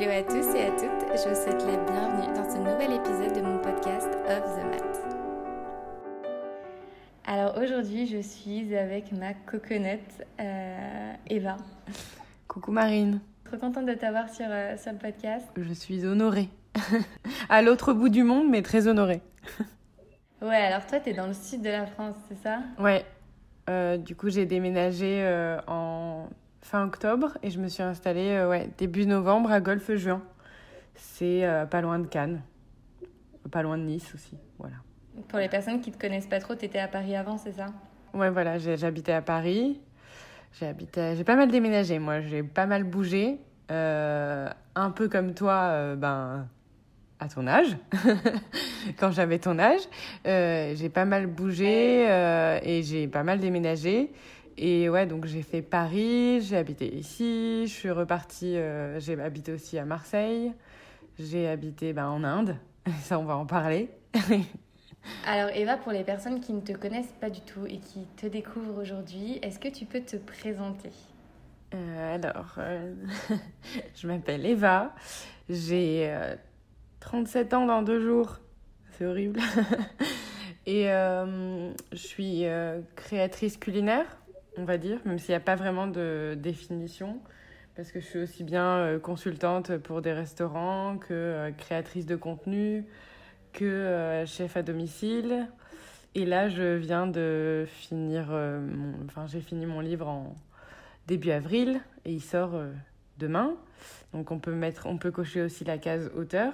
Hello à tous et à toutes, je vous souhaite la bienvenue dans ce nouvel épisode de mon podcast Of the Mat. Alors aujourd'hui, je suis avec ma coconut euh, Eva. Coucou Marine. Trop contente de t'avoir sur, euh, sur le podcast. Je suis honorée. à l'autre bout du monde, mais très honorée. ouais, alors toi, t'es dans le sud de la France, c'est ça? Ouais. Euh, du coup, j'ai déménagé en fin octobre et je me suis installée euh, ouais, début novembre à Golfe-Juin. C'est euh, pas loin de Cannes, pas loin de Nice aussi. Voilà. Pour les personnes qui te connaissent pas trop, tu étais à Paris avant, c'est ça? Ouais, voilà, j'habitais à Paris. J'ai habité, j'ai pas mal déménagé, moi, j'ai pas mal bougé. Euh, un peu comme toi, ben, à ton âge, quand j'avais ton âge. j'ai pas mal bougé et j'ai pas mal déménagé. Et ouais, donc j'ai fait Paris, j'ai habité ici, je suis repartie, euh, j'ai habité aussi à Marseille, j'ai habité ben, en Inde, ça on va en parler. Alors Eva, pour les personnes qui ne te connaissent pas du tout et qui te découvrent aujourd'hui, est-ce que tu peux te présenter? Euh, Alors, euh, je m'appelle Eva, j'ai 37 ans dans deux jours, c'est horrible. et je suis créatrice culinaire on va dire, même s'il n'y a pas vraiment de définition, parce que je suis aussi bien euh, consultante pour des restaurants que euh, créatrice de contenu, que euh, chef à domicile. Et là, je viens de finir, enfin, j'ai fini mon livre en début avril et il sort demain. Donc on peut mettre, on peut cocher aussi la case auteur.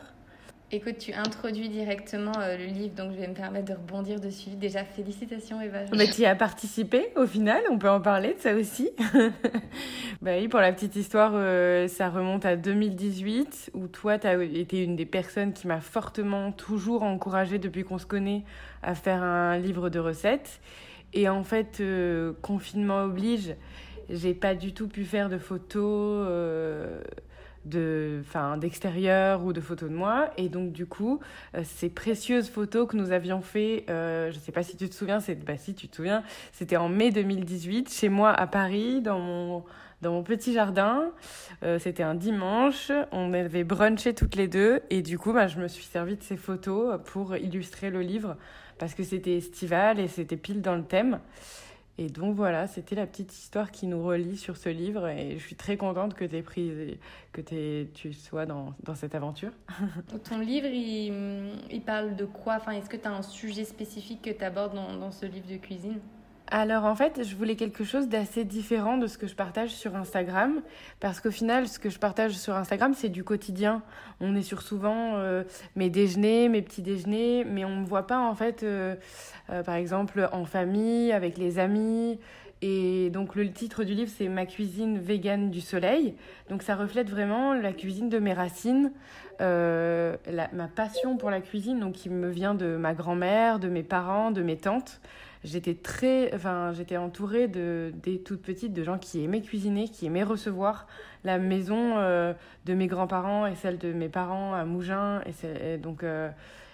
Écoute, tu introduis directement euh, le livre, donc je vais me permettre de rebondir dessus. Déjà, félicitations Eva. Mais tu y as participé au final, on peut en parler de ça aussi. bah oui, pour la petite histoire, euh, ça remonte à 2018, où toi, tu as été une des personnes qui m'a fortement toujours encouragée depuis qu'on se connaît à faire un livre de recettes. Et en fait, euh, confinement oblige, j'ai pas du tout pu faire de photos de, d'extérieur ou de photos de moi. Et donc, du coup, euh, ces précieuses photos que nous avions fait, euh, je sais pas si tu te souviens, c'est, bah si tu te souviens, c'était en mai 2018, chez moi à Paris, dans mon, dans mon petit jardin. Euh, c'était un dimanche, on avait brunché toutes les deux. Et du coup, bah, je me suis servi de ces photos pour illustrer le livre, parce que c'était estival et c'était pile dans le thème. Et donc voilà, c'était la petite histoire qui nous relie sur ce livre et je suis très contente que, aies pris, que tu sois dans, dans cette aventure. Ton livre, il, il, parle de quoi? Enfin, Est-ce que tu as un sujet spécifique que tu abordes dans, dans ce livre de cuisine? Alors en fait, je voulais quelque chose d'assez différent de ce que je partage sur Instagram, parce qu'au final, ce que je partage sur Instagram, c'est du quotidien. On est sur souvent euh, mes déjeuners, mes petits déjeuners, mais on ne me voit pas en fait, euh, euh, par exemple, en famille, avec les amis. Et donc le titre du livre, c'est Ma cuisine végane du soleil. Donc ça reflète vraiment la cuisine de mes racines, ma passion pour la cuisine, donc qui me vient de ma grand-mère, de mes parents, de mes tantes j'étais très, enfin, j'étais entourée de des toutes petites de gens qui aimaient cuisiner, qui aimaient recevoir. La maison euh, de mes grands-parents et celle de mes parents à Mougins et, donc euh,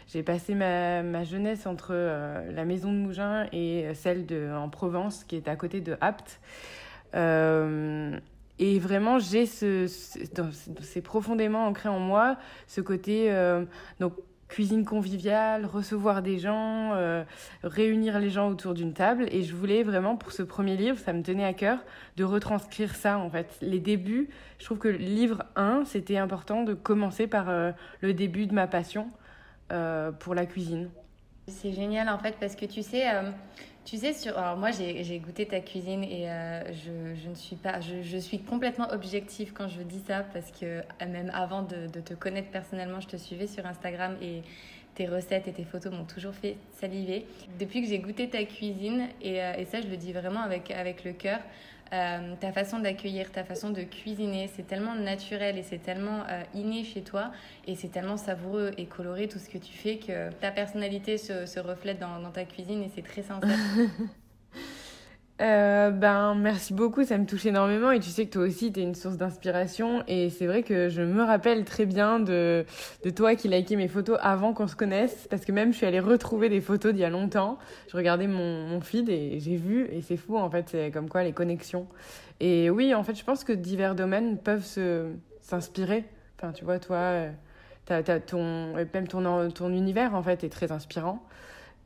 j'ai passé ma, ma, jeunesse entre euh, la maison de Mougins et celle de en Provence qui est à côté de Apt. et vraiment, j'ai ce, c'est profondément ancré en moi ce côté donc cuisine conviviale, recevoir des gens, euh, réunir les gens autour d'une table. Et je voulais vraiment, pour ce premier livre, ça me tenait à cœur de retranscrire ça, en fait. Les débuts, je trouve que le livre 1, c'était important de commencer par euh, le début de ma passion euh, pour la cuisine. C'est génial, en fait, parce que tu sais tu sais, sur... Alors moi, j'ai goûté ta cuisine et euh, je, je, ne suis pas... Je, je, suis complètement objective quand je dis ça parce que euh, même avant de, de, te connaître personnellement, je te suivais sur Instagram et tes recettes et tes photos m'ont toujours fait saliver. Depuis que j'ai goûté ta cuisine, et, euh, et, ça, je le dis vraiment avec, avec le cœur, euh, ta façon d'accueillir, ta façon de cuisiner, c'est tellement naturel et c'est tellement euh, inné chez toi et c'est tellement savoureux et coloré tout ce que tu fais que ta personnalité se, reflète dans, dans ta cuisine et c'est très sincère. Euh, ben, merci beaucoup, ça me touche énormément. Et tu sais que toi aussi, tu es une source d'inspiration. Et c'est vrai que je me rappelle très bien de, de toi qui likais mes photos avant qu'on se connaisse. Parce que même, je suis allée retrouver des photos d'il y a longtemps. Je regardais mon, feed et j'ai vu. Et c'est fou, en fait, c'est comme quoi les connexions. Et oui, en fait, je pense que divers domaines peuvent s'inspirer Enfin, tu vois, toi, as, ton, même ton, ton univers, en fait, est très inspirant.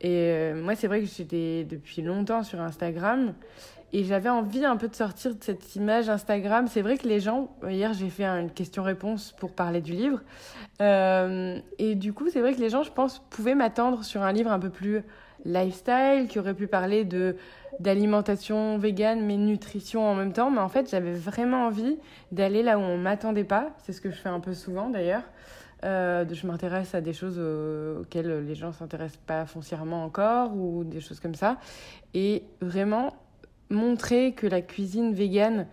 Et moi, c'est vrai que j'étais depuis longtemps sur Instagram. Et j'avais envie un peu de sortir de cette image Instagram. C'est vrai que les gens, hier j'ai fait une question-réponse pour parler du livre. Euh, et du coup, c'est vrai que les gens, je pense, pouvaient m'attendre sur un livre un peu plus lifestyle, qui aurait pu parler de d'alimentation végane, mais nutrition en même temps. Mais en fait, j'avais vraiment envie d'aller là où on m'attendait pas. C'est ce que je fais un peu souvent d'ailleurs. Euh, je m'intéresse à des choses auxquelles les gens s'intéressent pas foncièrement encore ou des choses comme ça. Et vraiment, montrer que la cuisine végane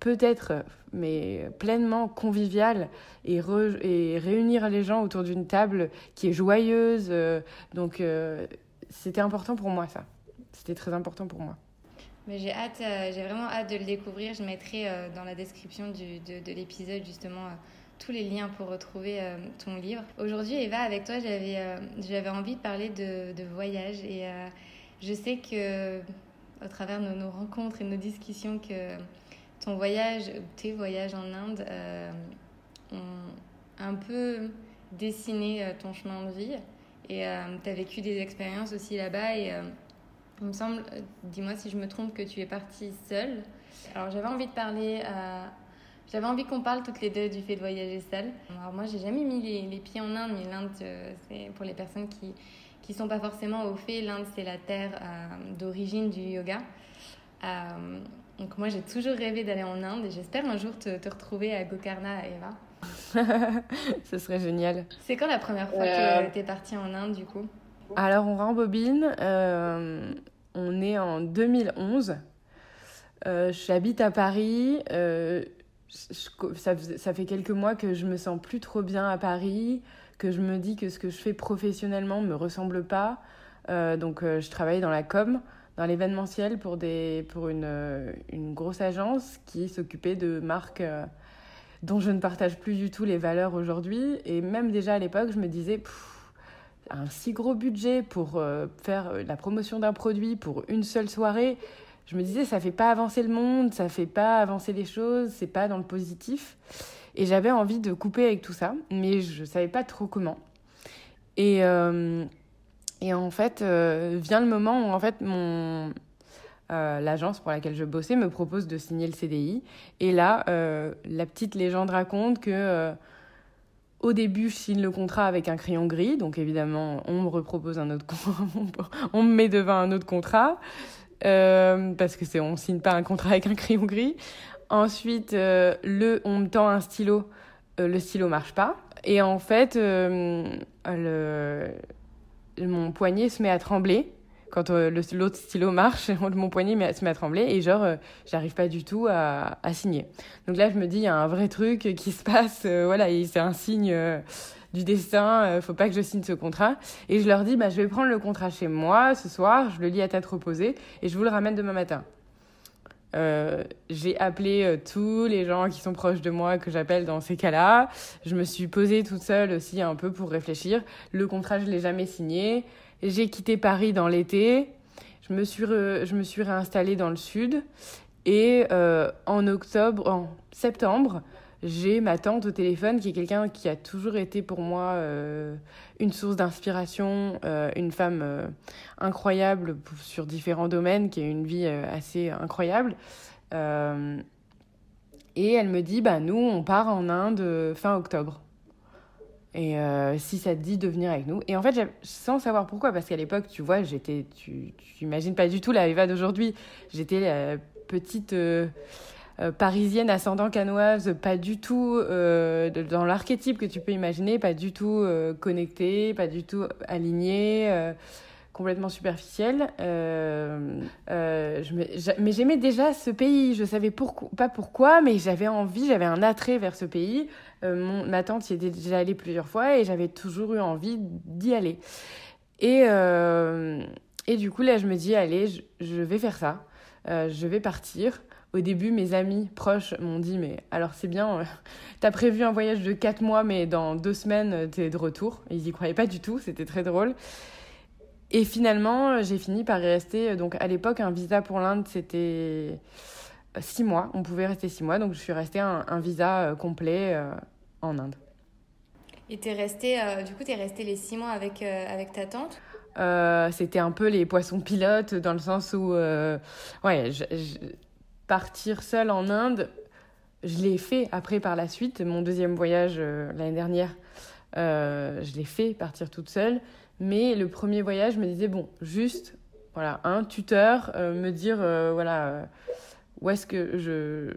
peut être mais pleinement conviviale et, et réunir les gens autour d'une table qui est joyeuse. Euh, donc euh, c'était important pour moi ça. C'était très important pour moi. Mais j'ai hâte, euh, j'ai vraiment hâte de le découvrir. Je mettrai dans la description du, de l'épisode justement tous les liens pour retrouver ton livre. Aujourd'hui, Eva, avec toi, j'avais j'avais envie de parler de, voyage et je sais que au travers de nos, rencontres et nos discussions que ton voyage, tes voyages en Inde euh, ont un peu dessiné euh, ton chemin de vie. Et euh, tu as vécu des expériences aussi là-bas. Et il me semble, dis-moi si je me trompe, que tu es partie seule. Alors j'avais envie de parler. J'avais envie qu'on parle toutes les deux du fait de voyager seule. Alors moi, j'ai jamais mis les, les, pieds en Inde, mais l'Inde, c'est pour les personnes qui qui sont pas forcément au fait. L'Inde, c'est la terre euh, d'origine du yoga. Euh, donc moi, j'ai toujours rêvé d'aller en Inde et j'espère un jour te, te retrouver à Gokarna, Eva. Ce serait génial. C'est quand la première fois que tu es partie en Inde, du coup? Alors, on rembobine. Euh, on est en 2011. J'habite à Paris. Ça, fait quelques mois que je me sens plus trop bien à Paris que je me dis que ce que je fais professionnellement me ressemble pas. Euh, donc euh, je travaille dans la com, dans l'événementiel pour, des, pour une, euh, une grosse agence qui s'occupait de marques dont je ne partage plus du tout les valeurs aujourd'hui. Et même déjà à l'époque, je me disais, un si gros budget pour faire la promotion d'un produit pour une seule soirée, je me disais, ça fait pas avancer le monde, ça fait pas avancer les choses, c'est pas dans le positif. Et j'avais envie de couper avec tout ça, mais je savais pas trop comment. Et, euh, et en fait, euh, vient le moment où en fait mon euh, l'agence pour laquelle je bossais me propose de signer le CDI. Et là, la petite légende raconte que au début, je signe le contrat avec un crayon gris, donc évidemment, on me repropose un autre, on me met devant un autre contrat. Parce que c'est on signe pas un contrat avec un crayon gris. Ensuite, euh, le, on me tend un stylo, euh, le stylo marche pas. Et en fait, euh, mon poignet se met à trembler. Quand l'autre stylo marche, mon poignet se met à trembler et genre, j'arrive pas du tout à, à, signer. Donc là, je me dis, il y a un vrai truc qui se passe. voilà, c'est un signe du destin, faut pas que je signe ce contrat. Et je leur dis, bah, je vais prendre le contrat chez moi ce soir, je le lis à tête reposée et je vous le ramène demain matin. Euh, j'ai appelé euh, tous les gens qui sont proches de moi que j'appelle dans ces cas-là. Je me suis posée toute seule aussi un peu pour réfléchir. Le contrat, je l'ai jamais signé. J'ai quitté Paris dans l'été. Je me suis je me suis réinstallée dans le sud. Et euh, en octobre, en septembre, j'ai ma tante au téléphone qui est quelqu'un qui a toujours été pour moi euh, une source d'inspiration, euh, une femme euh, incroyable sur différents domaines, qui a une vie assez incroyable. et elle me dit, bah nous, on part en Inde fin octobre. Et si ça te dit de venir avec nous. Et en fait, sans savoir pourquoi, parce qu'à l'époque, tu vois, j'étais, tu, tu imagines pas du tout la Eva d'aujourd'hui. J'étais la petite parisienne ascendant canoise, pas du tout euh, dans l'archétype que tu peux imaginer, pas du tout euh, connectée, pas du tout alignée, complètement superficielle. Mais j'aimais déjà ce pays, je savais pas pourquoi, mais j'avais envie, j'avais un attrait vers ce pays. Mon, ma tante y était déjà allée plusieurs fois et j'avais toujours eu envie d'y aller. Et, et du coup, là, je me dis, allez, je vais faire ça. je vais partir. Au début, mes amis proches m'ont dit Mais alors, c'est bien, euh, t'as prévu un voyage de 4 mois, mais dans deux semaines, euh, t'es de retour. ils y croyaient pas du tout, c'était très drôle. Et finalement, j'ai fini par y rester. Donc, à l'époque, un visa pour l'Inde, c'était 6 mois. On pouvait rester 6 mois. Donc, je suis restée un, visa euh, complet en Inde. Et es resté, du coup, tu es resté les six mois avec, avec ta tante? C'était un peu les poissons pilotes dans le sens où, ouais, partir seule en Inde, je l'ai fait après par la suite. Mon deuxième voyage l'année dernière, je l'ai fait partir toute seule. Mais le premier voyage, je me disais, bon, juste, voilà, un tuteur, euh, me dire, euh, voilà, euh, où est-ce que je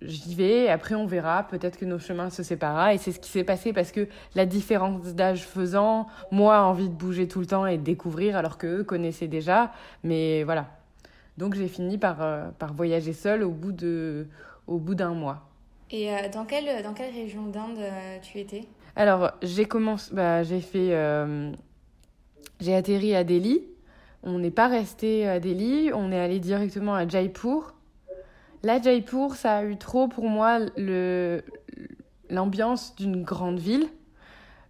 j'y vais, après on verra, peut-être que nos chemins se sépareront. Et c'est ce qui s'est passé parce que la différence d'âge faisant, moi, envie de bouger tout le temps et de découvrir, alors qu'eux connaissaient déjà. Mais voilà. Donc j'ai fini par, par voyager seule au bout de au bout d'un mois. Et dans, quelle, dans quelle région d'Inde tu étais? Alors j'ai commencé, bah, j'ai fait j'ai atterri à Delhi. On n'est pas resté à Delhi, on est allé directement à Jaipur. Là, Jaipur, ça a eu trop pour moi l'ambiance d'une grande ville.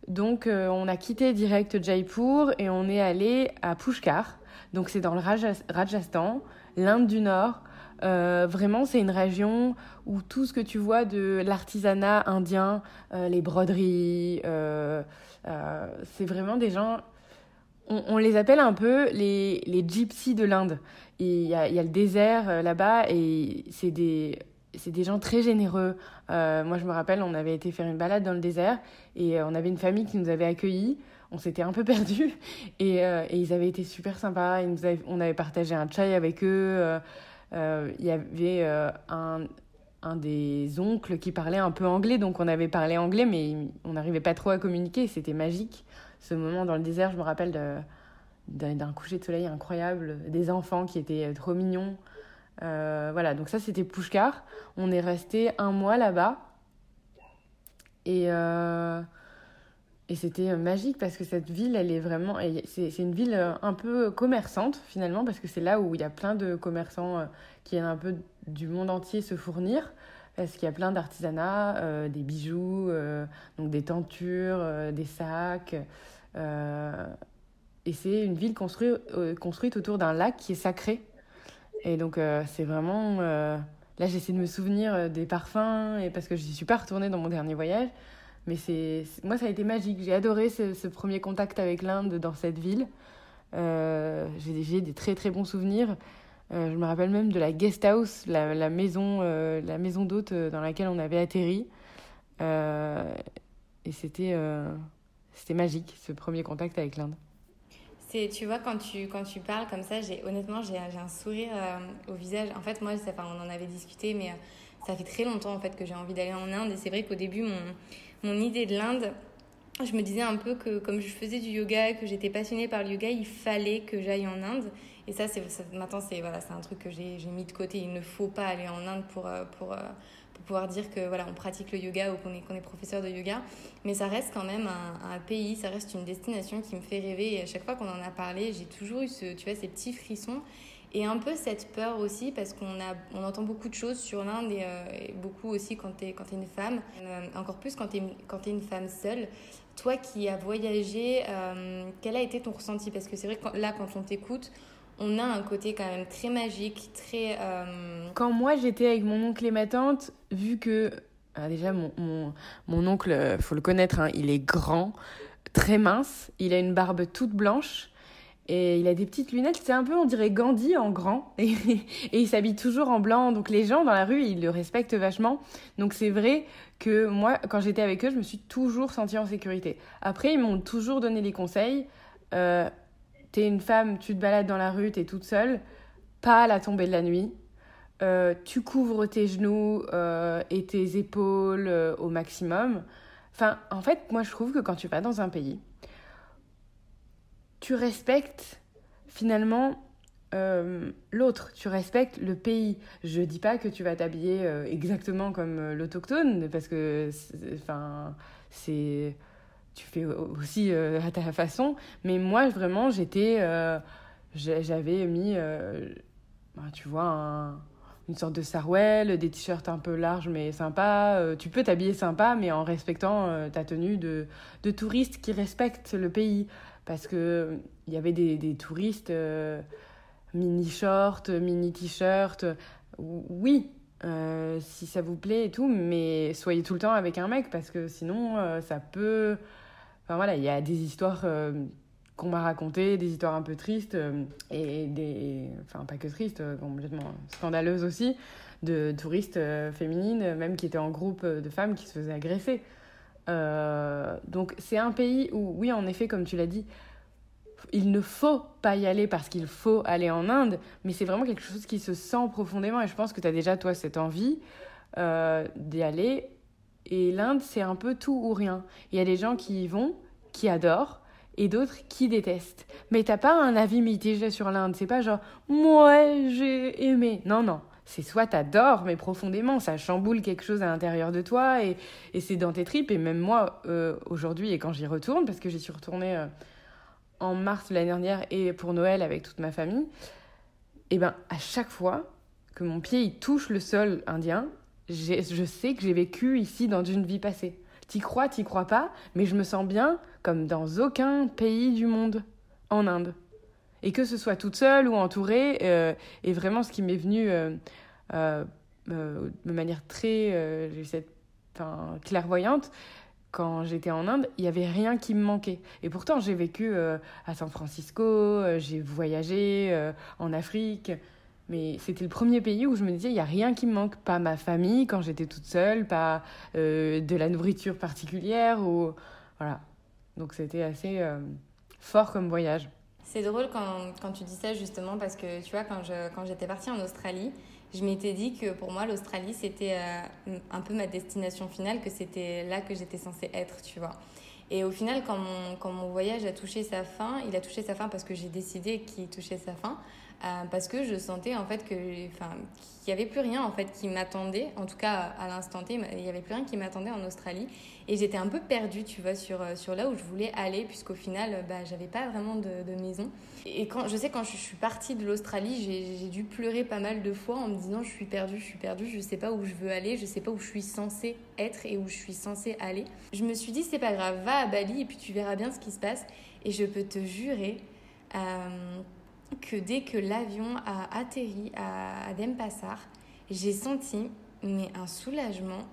Donc, euh, on a quitté direct Jaipur et on est allé à Pushkar. Donc, c'est dans le Rajasthan, l'Inde du Nord. Euh, vraiment, c'est une région où tout ce que tu vois de l'artisanat indien, euh, les broderies, c'est vraiment des gens on, les appelle un peu les, les gypsies de l'Inde. Il y a, le désert euh, là-bas et c'est des, des gens très généreux. Euh, moi, je me rappelle, on avait été faire une balade dans le désert et euh, on avait une famille qui nous avait accueillis. On s'était un peu perdus et, et, ils avaient été super sympas. Ils nous on avait partagé un chai avec eux. Il y avait un, un des oncles qui parlait un peu anglais, donc on avait parlé anglais, mais on n'arrivait pas trop à communiquer. C'était magique ce moment dans le désert, je me rappelle d'un coucher de soleil incroyable, des enfants qui étaient trop mignons. Euh, voilà, donc ça c'était Pushkar. On est resté un mois là-bas. Et, euh, et c'était magique parce que cette ville, elle est vraiment. C'est une ville un peu commerçante finalement, parce que c'est là où il y a plein de commerçants euh, qui viennent un peu du monde entier se fournir. Parce qu'il y a plein d'artisanat, des bijoux, donc des tentures, des sacs. Euh, et c'est une ville construite, euh, construite autour d'un lac qui est sacré. Et donc, euh, c'est vraiment. là, j'essaie de me souvenir des parfums, et parce que je n'y suis pas retournée dans mon dernier voyage. Mais c'est moi, ça a été magique. J'ai adoré ce, premier contact avec l'Inde dans cette ville. J'ai des très très bons souvenirs. je me rappelle même de la guest house, la, la maison, la maison d'hôte dans laquelle on avait atterri. et c'était c'était magique, ce premier contact avec l'Inde. C'est, tu vois, quand tu, quand tu parles comme ça, j'ai, honnêtement, j'ai, un sourire euh, au visage. En fait, moi, ça, on en avait discuté, mais euh, ça fait très longtemps en fait, que j'ai envie d'aller en Inde. Et c'est vrai qu'au début, mon, mon idée de l'Inde, je me disais un peu que comme je faisais du yoga, que j'étais passionnée par le yoga, il fallait que j'aille en Inde. Et ça, c'est, maintenant, c'est, voilà, un truc que j'ai, mis de côté. Il ne faut pas aller en Inde pour, euh, pour, pour pouvoir dire que voilà, on pratique le yoga ou qu'on est, qu'on est professeur de yoga. Mais ça reste quand même un, pays, ça reste une destination qui me fait rêver. Et à chaque fois qu'on en a parlé, j'ai toujours eu ce, tu vois, ces petits frissons. Et un peu cette peur aussi, parce qu'on a, on entend beaucoup de choses sur l'Inde et, euh, beaucoup aussi quand tu es, quand es une femme, euh, encore plus quand tu es, quand es une femme seule. Toi qui as voyagé, euh, quel a été ton ressenti? Parce que c'est vrai que là, quand on t'écoute, on a un côté quand même très magique, très... Quand moi j'étais avec mon oncle et ma tante, vu que... Déjà, mon, mon, oncle, euh, faut le connaître, hein, il est grand, très mince, il a une barbe toute blanche. Et il a des petites lunettes, c'est un peu, on dirait Gandhi en grand. Et, il s'habille toujours en blanc. Donc les gens dans la rue, ils le respectent vachement. Donc c'est vrai que moi, quand j'étais avec eux, je me suis toujours sentie en sécurité. Après, ils m'ont toujours donné des conseils. Euh, t'es une femme, tu te balades dans la rue, t'es toute seule, pas à la tombée de la nuit. Euh, tu couvres tes genoux euh, et tes épaules au maximum. Enfin, en fait, moi je trouve que quand tu vas dans un pays, tu respectes finalement l'autre, tu respectes le pays. Je dis pas que tu vas t'habiller exactement comme l'autochtone, parce que, enfin, c'est tu fais aussi euh, à ta façon. Mais moi, vraiment, j'étais. Euh, j'avais mis, euh, bah, tu vois, une sorte de sarouel, des t-shirts un peu larges mais sympas. tu peux t'habiller sympa, mais en respectant ta tenue de, de touriste qui respecte le pays. Parce qu'il y avait des, touristes mini-shorts, mini-t-shirts. Oui, si ça vous plaît et tout, mais soyez tout le temps avec un mec parce que sinon ça peut. Enfin voilà, il y a des histoires qu'on m'a racontées, des histoires un peu tristes et des. Enfin, pas que tristes, complètement scandaleuses aussi, de touristes féminines, même qui étaient en groupe de femmes qui se faisaient agresser. Donc c'est un pays où, oui, en effet, comme tu l'as dit, il ne faut pas y aller parce qu'il faut aller en Inde, mais c'est vraiment quelque chose qui se sent profondément et je pense que tu as déjà toi cette envie euh, d'y aller. Et l'Inde, c'est un peu tout ou rien. Il y a des gens qui y vont, qui adorent, et d'autres qui détestent. Mais t'as pas un avis mitigé sur l'Inde. C'est pas genre, moi j'ai aimé. Non, non. C'est soit t'adores, mais profondément, ça chamboule quelque chose à l'intérieur de toi et, c'est dans tes tripes. Et même moi, euh, aujourd'hui, et quand j'y retourne, parce que j'y suis retournée euh, en mars de l'année dernière et pour Noël avec toute ma famille, et eh ben à chaque fois que mon pied il touche le sol indien, je sais que j'ai vécu ici dans une vie passée. T'y crois, t'y crois pas, mais je me sens bien comme dans aucun pays du monde en Inde. Et que ce soit toute seule ou entourée, euh, et vraiment ce qui m'est venu euh, euh, de manière très clairvoyante, quand j'étais en Inde, il n'y avait rien qui me manquait. Et pourtant, j'ai vécu euh, à San Francisco, euh, j'ai voyagé euh, en Afrique. Mais c'était le premier pays où je me disais, il n'y a rien qui me manque. Pas ma famille quand j'étais toute seule, pas de la nourriture particulière. Ou... Voilà. Donc c'était assez fort comme voyage. C'est drôle quand, quand, tu dis ça justement parce que tu vois, quand j'étais quand partie en Australie, je m'étais dit que pour moi, l'Australie, c'était euh, un peu ma destination finale, que c'était là que j'étais censée être, tu vois. Et au final, quand mon, quand mon voyage a touché sa fin, il a touché sa fin parce que j'ai décidé qu'il touchait sa fin. Euh, parce que je sentais en fait que enfin qu'il y avait plus rien en fait qui m'attendait en tout cas à l'instant T il y avait plus rien qui m'attendait en Australie. Et j'étais un peu perdue tu vois sur euh, sur là où je voulais aller puisqu'au final bah j'avais pas vraiment de, maison. Et quand je sais quand je suis partie de l'Australie j'ai dû pleurer pas mal de fois en me disant je suis perdue je suis perdue je sais pas où je veux aller je sais pas où je suis censée être et où je suis censée aller. Je me suis dit c'est pas grave va à Bali et puis tu verras bien ce qui se passe. Et je peux te jurer euh, que dès que l'avion a atterri à, Denpasar, j'ai senti mais un soulagement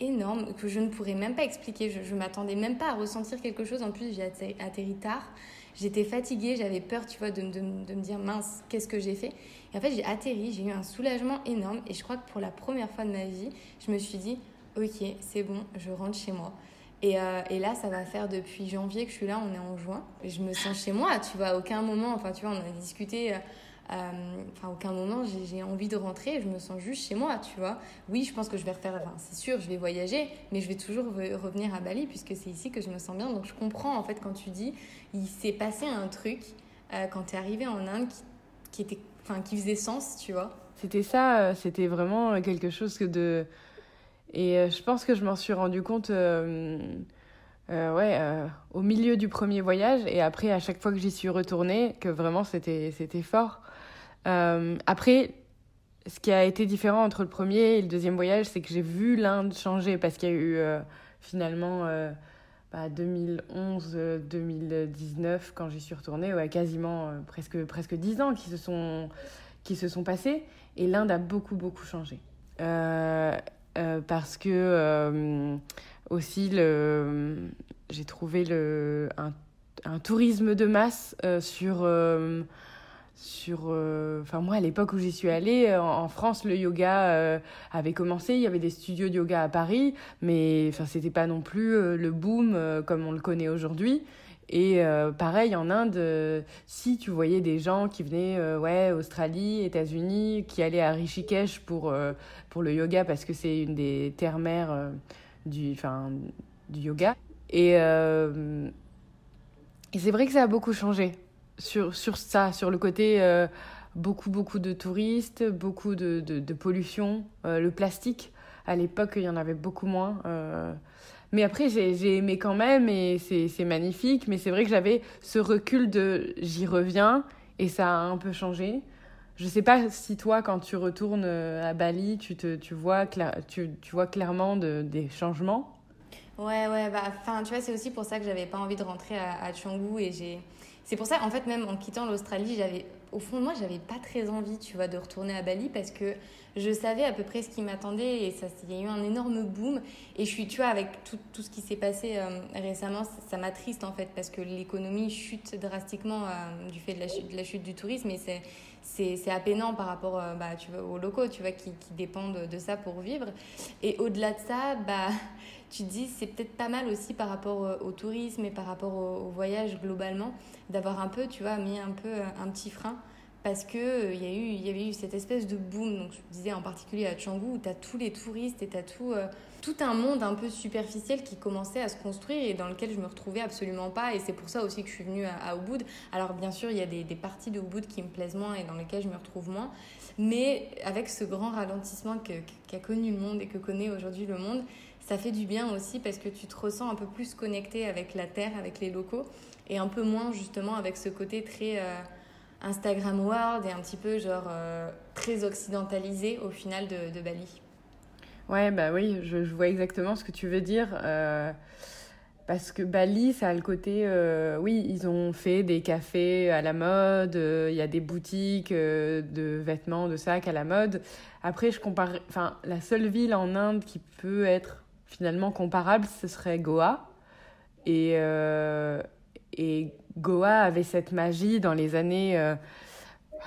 énorme que je ne pourrais même pas expliquer. Je ne m'attendais même pas à ressentir quelque chose. En plus, j'ai atterri, tard. J'étais fatiguée, j'avais peur, tu vois, de, de, de me dire mince, qu'est-ce que j'ai fait? Et en fait, j'ai atterri, j'ai eu un soulagement énorme. Et je crois que pour la première fois de ma vie, je me suis dit, ok, c'est bon, je rentre chez moi. Et, euh, et, là, ça va faire depuis janvier que je suis là, on est en juin. Je me sens chez moi, tu vois, aucun moment, enfin, tu vois, on a discuté, euh, euh, enfin, aucun moment, j'ai envie de rentrer, je me sens juste chez moi, tu vois. Oui, je pense que je vais refaire, enfin, c'est sûr, je vais voyager, mais je vais toujours revenir à Bali puisque c'est ici que je me sens bien. Donc, je comprends, en fait, quand tu dis, il s'est passé un truc quand tu es arrivé en Inde qui, qui, était, qui faisait sens, tu vois. C'était ça, c'était vraiment quelque chose que de et euh, je pense que je m'en suis rendu compte euh, euh, ouais, au milieu du premier voyage et après, à chaque fois que j'y suis retournée, que vraiment c'était fort. après, ce qui a été différent entre le premier et le deuxième voyage, c'est que j'ai vu l'Inde changer parce qu'il y a eu finalement bah, 2011-2019 quand j'y suis retournée, ouais, quasiment presque, presque 10 ans qui se sont, qui se sont passés et l'Inde a beaucoup, beaucoup changé. Euh, parce que euh, aussi j'ai trouvé le, un, un, tourisme de masse euh, sur sur enfin moi à l'époque où j'y suis allée en, France le yoga avait commencé. Il y avait des studios de yoga à Paris mais enfin c'était pas non plus le boom comme on le connaît aujourd'hui et euh, pareil, en Inde, euh, si tu voyais des gens qui venaient, euh, ouais, Australie, États-Unis, qui allaient à Rishikesh pour, pour le yoga, parce que c'est une des terres-mères du, du yoga. Et, c'est vrai que ça a beaucoup changé sur, sur ça, sur le côté beaucoup, beaucoup de touristes, beaucoup de, de pollution, le plastique. À l'époque, il y en avait beaucoup moins. Mais après, j'ai aimé quand même et c'est magnifique. Mais c'est vrai que j'avais ce recul de j'y reviens et ça a un peu changé. Je sais pas si toi, quand tu retournes euh, à Bali, tu, te, tu, vois, tu, tu vois clairement de, des changements? Ouais, ouais, bah, enfin, tu vois, c'est aussi pour ça que j'avais pas envie de rentrer à, à et j'ai. C'est pour ça, en fait, même en quittant l'Australie, j'avais au fond, moi, j'avais pas très envie, tu vois, de retourner à Bali parce que je savais à peu près ce qui m'attendait et ça, il y a eu un énorme boom. Et je suis, tu vois, avec tout, tout ce qui s'est passé euh, récemment, ça, m'attriste en fait parce que l'économie chute drastiquement euh, du fait de la, chute, de du tourisme et c'est c'est apeurant par rapport euh, bah, tu vois, aux locaux, tu vois, qui, qui dépendent de ça pour vivre. Et au-delà de ça, bah, tu te dis, c'est peut-être pas mal aussi par rapport au tourisme et par rapport au, voyage globalement, d'avoir un peu, tu vois, mis un peu un petit frein parce qu'il euh, y, a eu, y avait eu cette espèce de boom, donc je disais en particulier à Canggu, où tu as tous les touristes et tu as tout, euh, tout un monde un peu superficiel qui commençait à se construire et dans lequel je me retrouvais absolument pas. Et c'est pour ça aussi que je suis venue à, Ubud. Alors bien sûr, il y a des, parties de Ubud qui me plaisent moins et dans lesquelles je me retrouve moins. Mais avec ce grand ralentissement qu'a connu le monde et que connaît aujourd'hui le monde, ça fait du bien aussi parce que tu te ressens un peu plus connecté avec la terre, avec les locaux et un peu moins justement avec ce côté très... Euh, Instagram World et un petit peu genre euh, très occidentalisé au final de, Bali. Ouais, bah oui, je, vois exactement ce que tu veux dire. Euh, parce que Bali, ça a le côté. Oui, ils ont fait des cafés à la mode, il y a des boutiques de vêtements, de sacs à la mode. Après, je compare. Enfin, la seule ville en Inde qui peut être finalement comparable, ce serait Goa. Et, et Goa avait cette magie dans les années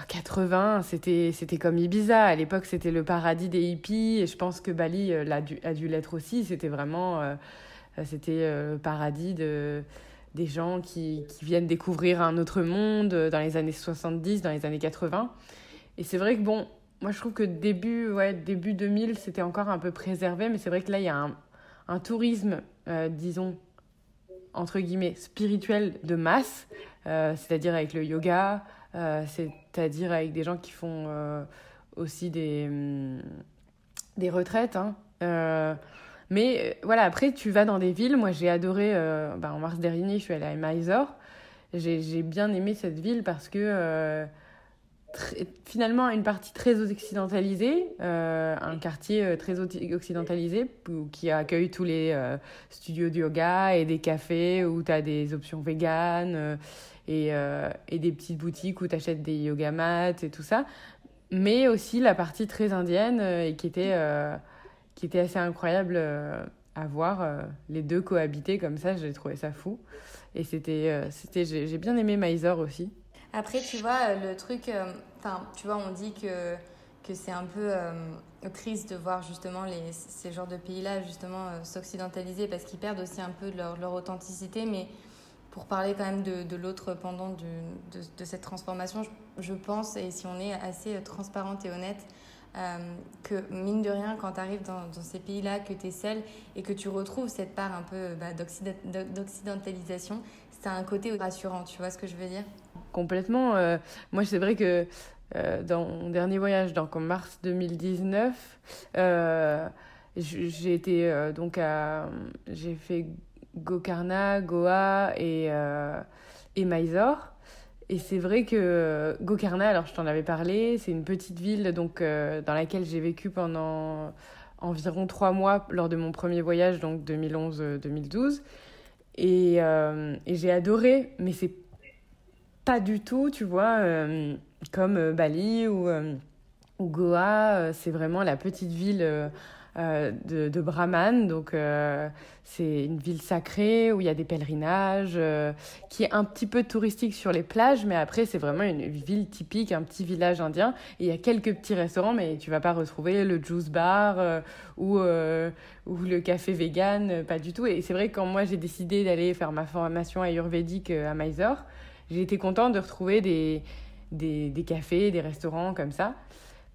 80. Euh, c'était, c'était comme Ibiza. À l'époque, c'était le paradis des hippies. Et je pense que Bali euh, a dû, a dû l'être aussi. C'était vraiment euh, c'était le paradis de, des gens qui, qui, viennent découvrir un autre monde dans les années 70, dans les années 80. Et c'est vrai que, bon, moi, je trouve que début, ouais, début 2000, c'était encore un peu préservé. Mais c'est vrai que là, il y a un, un tourisme, disons, entre guillemets, spirituel de masse, euh, c'est-à-dire avec le yoga, euh, c'est-à-dire avec des gens qui font euh, aussi des, hum, des retraites. Hein. mais voilà, après, tu vas dans des villes. Moi, j'ai adoré, bah, en mars dernier, je suis allée à Mysore. J'ai bien aimé cette ville parce que finalement une partie très occidentalisée, euh, un quartier euh, très occidentalisé qui accueille tous les euh, studios de yoga et des cafés où tu as des options véganes et, et, des petites boutiques où tu achètes des yoga mats et tout ça. Mais aussi la partie très indienne et qui était, qui était assez incroyable à voir les deux cohabiter comme ça. J'ai trouvé ça fou. Et c'était, c'était, j'ai bien aimé Mysore aussi. Après, tu vois, le truc, euh, enfin, tu vois, on dit que, que c'est un peu euh, triste de voir justement les, ces genres de pays-là justement euh, s'occidentaliser parce qu'ils perdent aussi un peu de leur, leur, authenticité. Mais pour parler quand même de, l'autre pendant de, cette transformation, je, pense, et si on est assez transparente et honnête, que mine de rien, quand tu arrives dans, dans, ces pays-là, que tu es seule et que tu retrouves cette part un peu bah, d'occidentalisation, c'est un côté rassurant, tu vois ce que je veux dire? Complètement. Euh, moi, c'est vrai que euh, dans mon dernier voyage, donc en mars 2019, euh, j'ai été donc à. J'ai fait Gokarna, Goa et, et Mysore. Et c'est vrai que Gokarna, alors je t'en avais parlé, c'est une petite ville donc, dans laquelle j'ai vécu pendant environ trois mois lors de mon premier voyage, donc 2011-2012. Et, et j'ai adoré, mais c'est pas du tout, tu vois, euh, comme euh, Bali ou, euh, Goa. c'est vraiment la petite ville de, de, Brahman. Donc, c'est une ville sacrée où il y a des pèlerinages, qui est un petit peu touristique sur les plages, mais après, c'est vraiment une ville typique, un petit village indien. Il y a quelques petits restaurants, mais tu vas pas retrouver le juice bar ou, ou le café vegan, pas du tout. Et c'est vrai que quand moi, j'ai décidé d'aller faire ma formation ayurvédique à Mysore, j'ai été contente de retrouver des, des, cafés, des restaurants comme ça.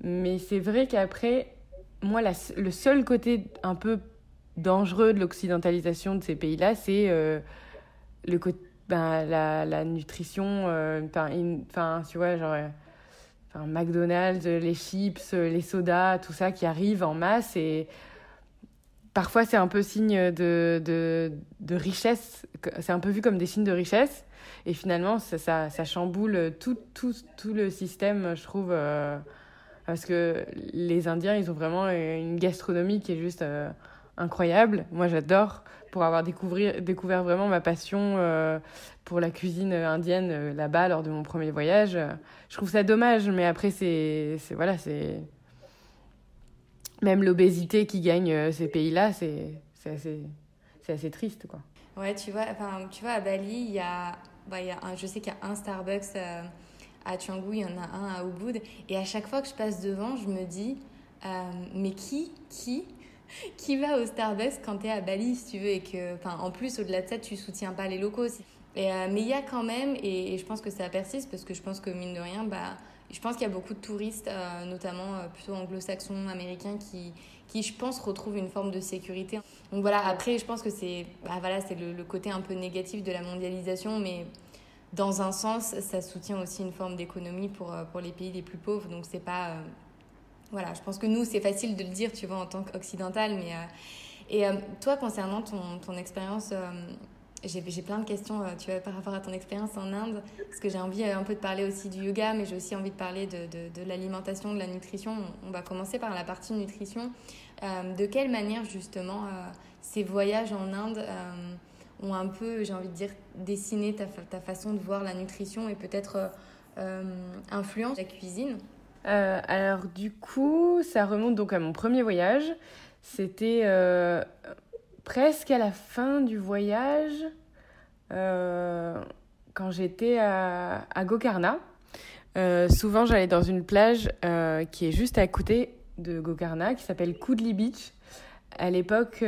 Mais c'est vrai qu'après, moi, le seul côté un peu dangereux de l'occidentalisation de ces pays-là, c'est euh, ben, la, la, nutrition, euh, enfin, tu vois, genre, enfin, McDonald's, les chips, les sodas, tout ça qui arrive en masse et parfois c'est un peu signe de, de, de richesse, c'est un peu vu comme des signes de richesse. Et finalement, ça, ça, ça chamboule tout, tout, tout, le système, je trouve. Euh, parce que les Indiens, ils ont vraiment une gastronomie qui est juste euh, incroyable. Moi, j'adore pour avoir découvert, découvert vraiment ma passion pour la cuisine indienne là-bas lors de mon premier voyage. Je trouve ça dommage, mais après, c'est voilà, c'est même l'obésité qui gagne ces pays-là, c'est assez, assez triste, quoi. Ouais, tu vois, enfin, tu vois, à Bali, il y a, bah, il y a je sais qu'il y a un Starbucks à Canggu, il y en a un à Ubud. Et à chaque fois que je passe devant, je me dis, euh, mais qui, qui, qui va au Starbucks quand tu es à Bali, si tu veux, et que, enfin, en plus, au-delà de ça, tu soutiens pas les locaux. Et, euh, mais il y a quand même, et, je pense que ça persiste, parce que je pense que mine de rien, bah, je pense qu'il y a beaucoup de touristes, euh, notamment plutôt anglo-saxons, américains, qui, qui, je pense, retrouvent une forme de sécurité. Donc voilà, après, je pense que c'est bah, voilà, le, le, côté un peu négatif de la mondialisation, mais dans un sens, ça soutient aussi une forme d'économie pour, euh, pour les pays les plus pauvres. Donc, c'est pas. Euh, voilà, je pense que nous, c'est facile de le dire, tu vois, en tant qu'occidental. Mais, euh, et toi, concernant ton, ton expérience, j'ai plein de questions, tu vois, par rapport à ton expérience en Inde, parce que j'ai envie un peu de parler aussi du yoga, mais j'ai aussi envie de parler de, de, de l'alimentation, de la nutrition. On va commencer par la partie nutrition. de quelle manière, justement, ces voyages en Inde ont un peu, j'ai envie de dire, dessiné ta, ta, façon de voir la nutrition et peut-être euh, euh influence la cuisine? Euh, Alors du coup, ça remonte donc à mon premier voyage. C'était euh, presque à la fin du voyage, quand j'étais à, Gokarna. souvent, j'allais dans une plage qui est juste à côté de Gokarna, qui s'appelle Kudli Beach. À l'époque,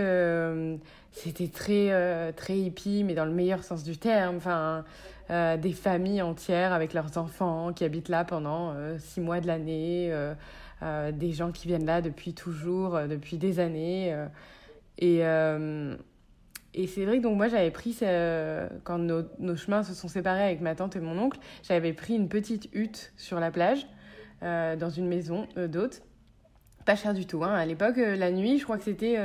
c'était très, euh, très hippie, mais dans le meilleur sens du terme. Enfin, euh, des familles entières avec leurs enfants qui habitent là pendant euh, six mois de l'année, des gens qui viennent là depuis toujours, depuis des années. Et et c'est vrai que donc moi j'avais pris, quand nos, chemins se sont séparés avec ma tante et mon oncle, j'avais pris une petite hutte sur la plage, dans une maison d'hôtes. Pas cher du tout. Hein. À l'époque, la nuit, je crois que c'était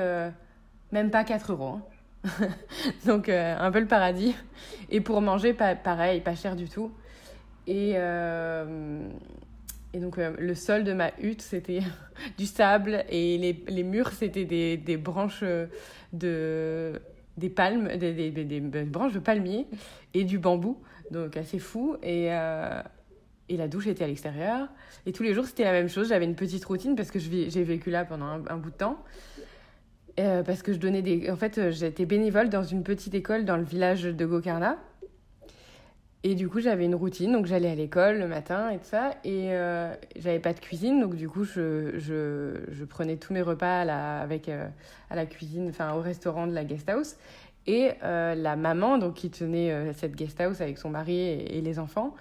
même pas 4 euros. Hein. Donc, euh, un peu le paradis. Et pour manger, pareil, pas cher du tout. Et, euh, et donc, euh, le sol de ma hutte, c'était du sable. Et les, les murs, c'était des, des, branches de. des palmes, des, des, des, branches de palmier et du bambou. Donc, assez fou. Et. et la douche était à l'extérieur. Et tous les jours, c'était la même chose. J'avais une petite routine parce que j'ai vécu là pendant un bout de temps. Euh, parce que je donnais des. En fait, euh, j'étais bénévole dans une petite école dans le village de Gokarna. Et du coup, j'avais une routine. Donc, j'allais à l'école le matin et tout ça. Et euh, j'avais pas de cuisine. Donc, du coup, je, je, je prenais tous mes repas à la, avec, à la cuisine, enfin, au restaurant de la guest house. Et la maman, donc, qui tenait cette guest house avec son mari et, les enfants,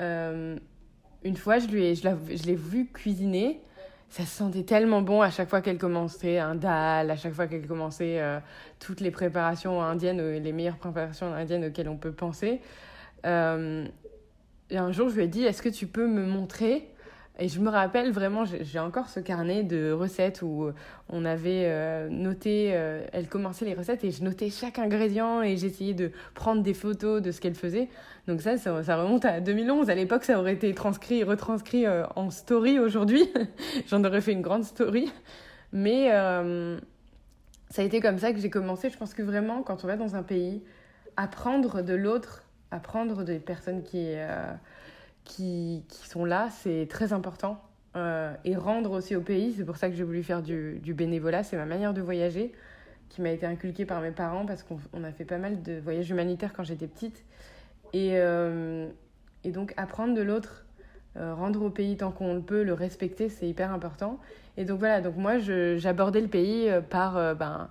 une fois, je, lui ai, je l'ai vu cuisiner ça se sentait tellement bon à chaque fois qu'elle commençait un dal, à chaque fois qu'elle commençait euh, toutes les préparations indiennes, euh, les meilleures préparations indiennes auxquelles on peut penser. Euh, et un jour, je lui ai dit, est-ce que tu peux me montrer? Et je me rappelle vraiment, j'ai encore ce carnet de recettes où on avait noté, elle commençait les recettes et je notais chaque ingrédient et j'essayais de prendre des photos de ce qu'elle faisait. Donc ça, ça, remonte à 2011. À l'époque, ça aurait été transcrit, retranscrit euh, en story aujourd'hui. J'en aurais fait une grande story. Mais euh, ça a été comme ça que j'ai commencé. Je pense que vraiment, quand on va dans un pays, apprendre de l'autre, apprendre des personnes qui, euh, qui, qui, sont là, c'est très important. et rendre aussi au pays, c'est pour ça que j'ai voulu faire du, du bénévolat. C'est ma manière de voyager qui m'a été inculquée par mes parents parce qu'on a fait pas mal de voyages humanitaires quand j'étais petite. Et, euh, et donc apprendre de l'autre, euh, rendre au pays tant qu'on le peut, le respecter, c'est hyper important. Et donc voilà, donc moi j'abordais le pays euh, par ben,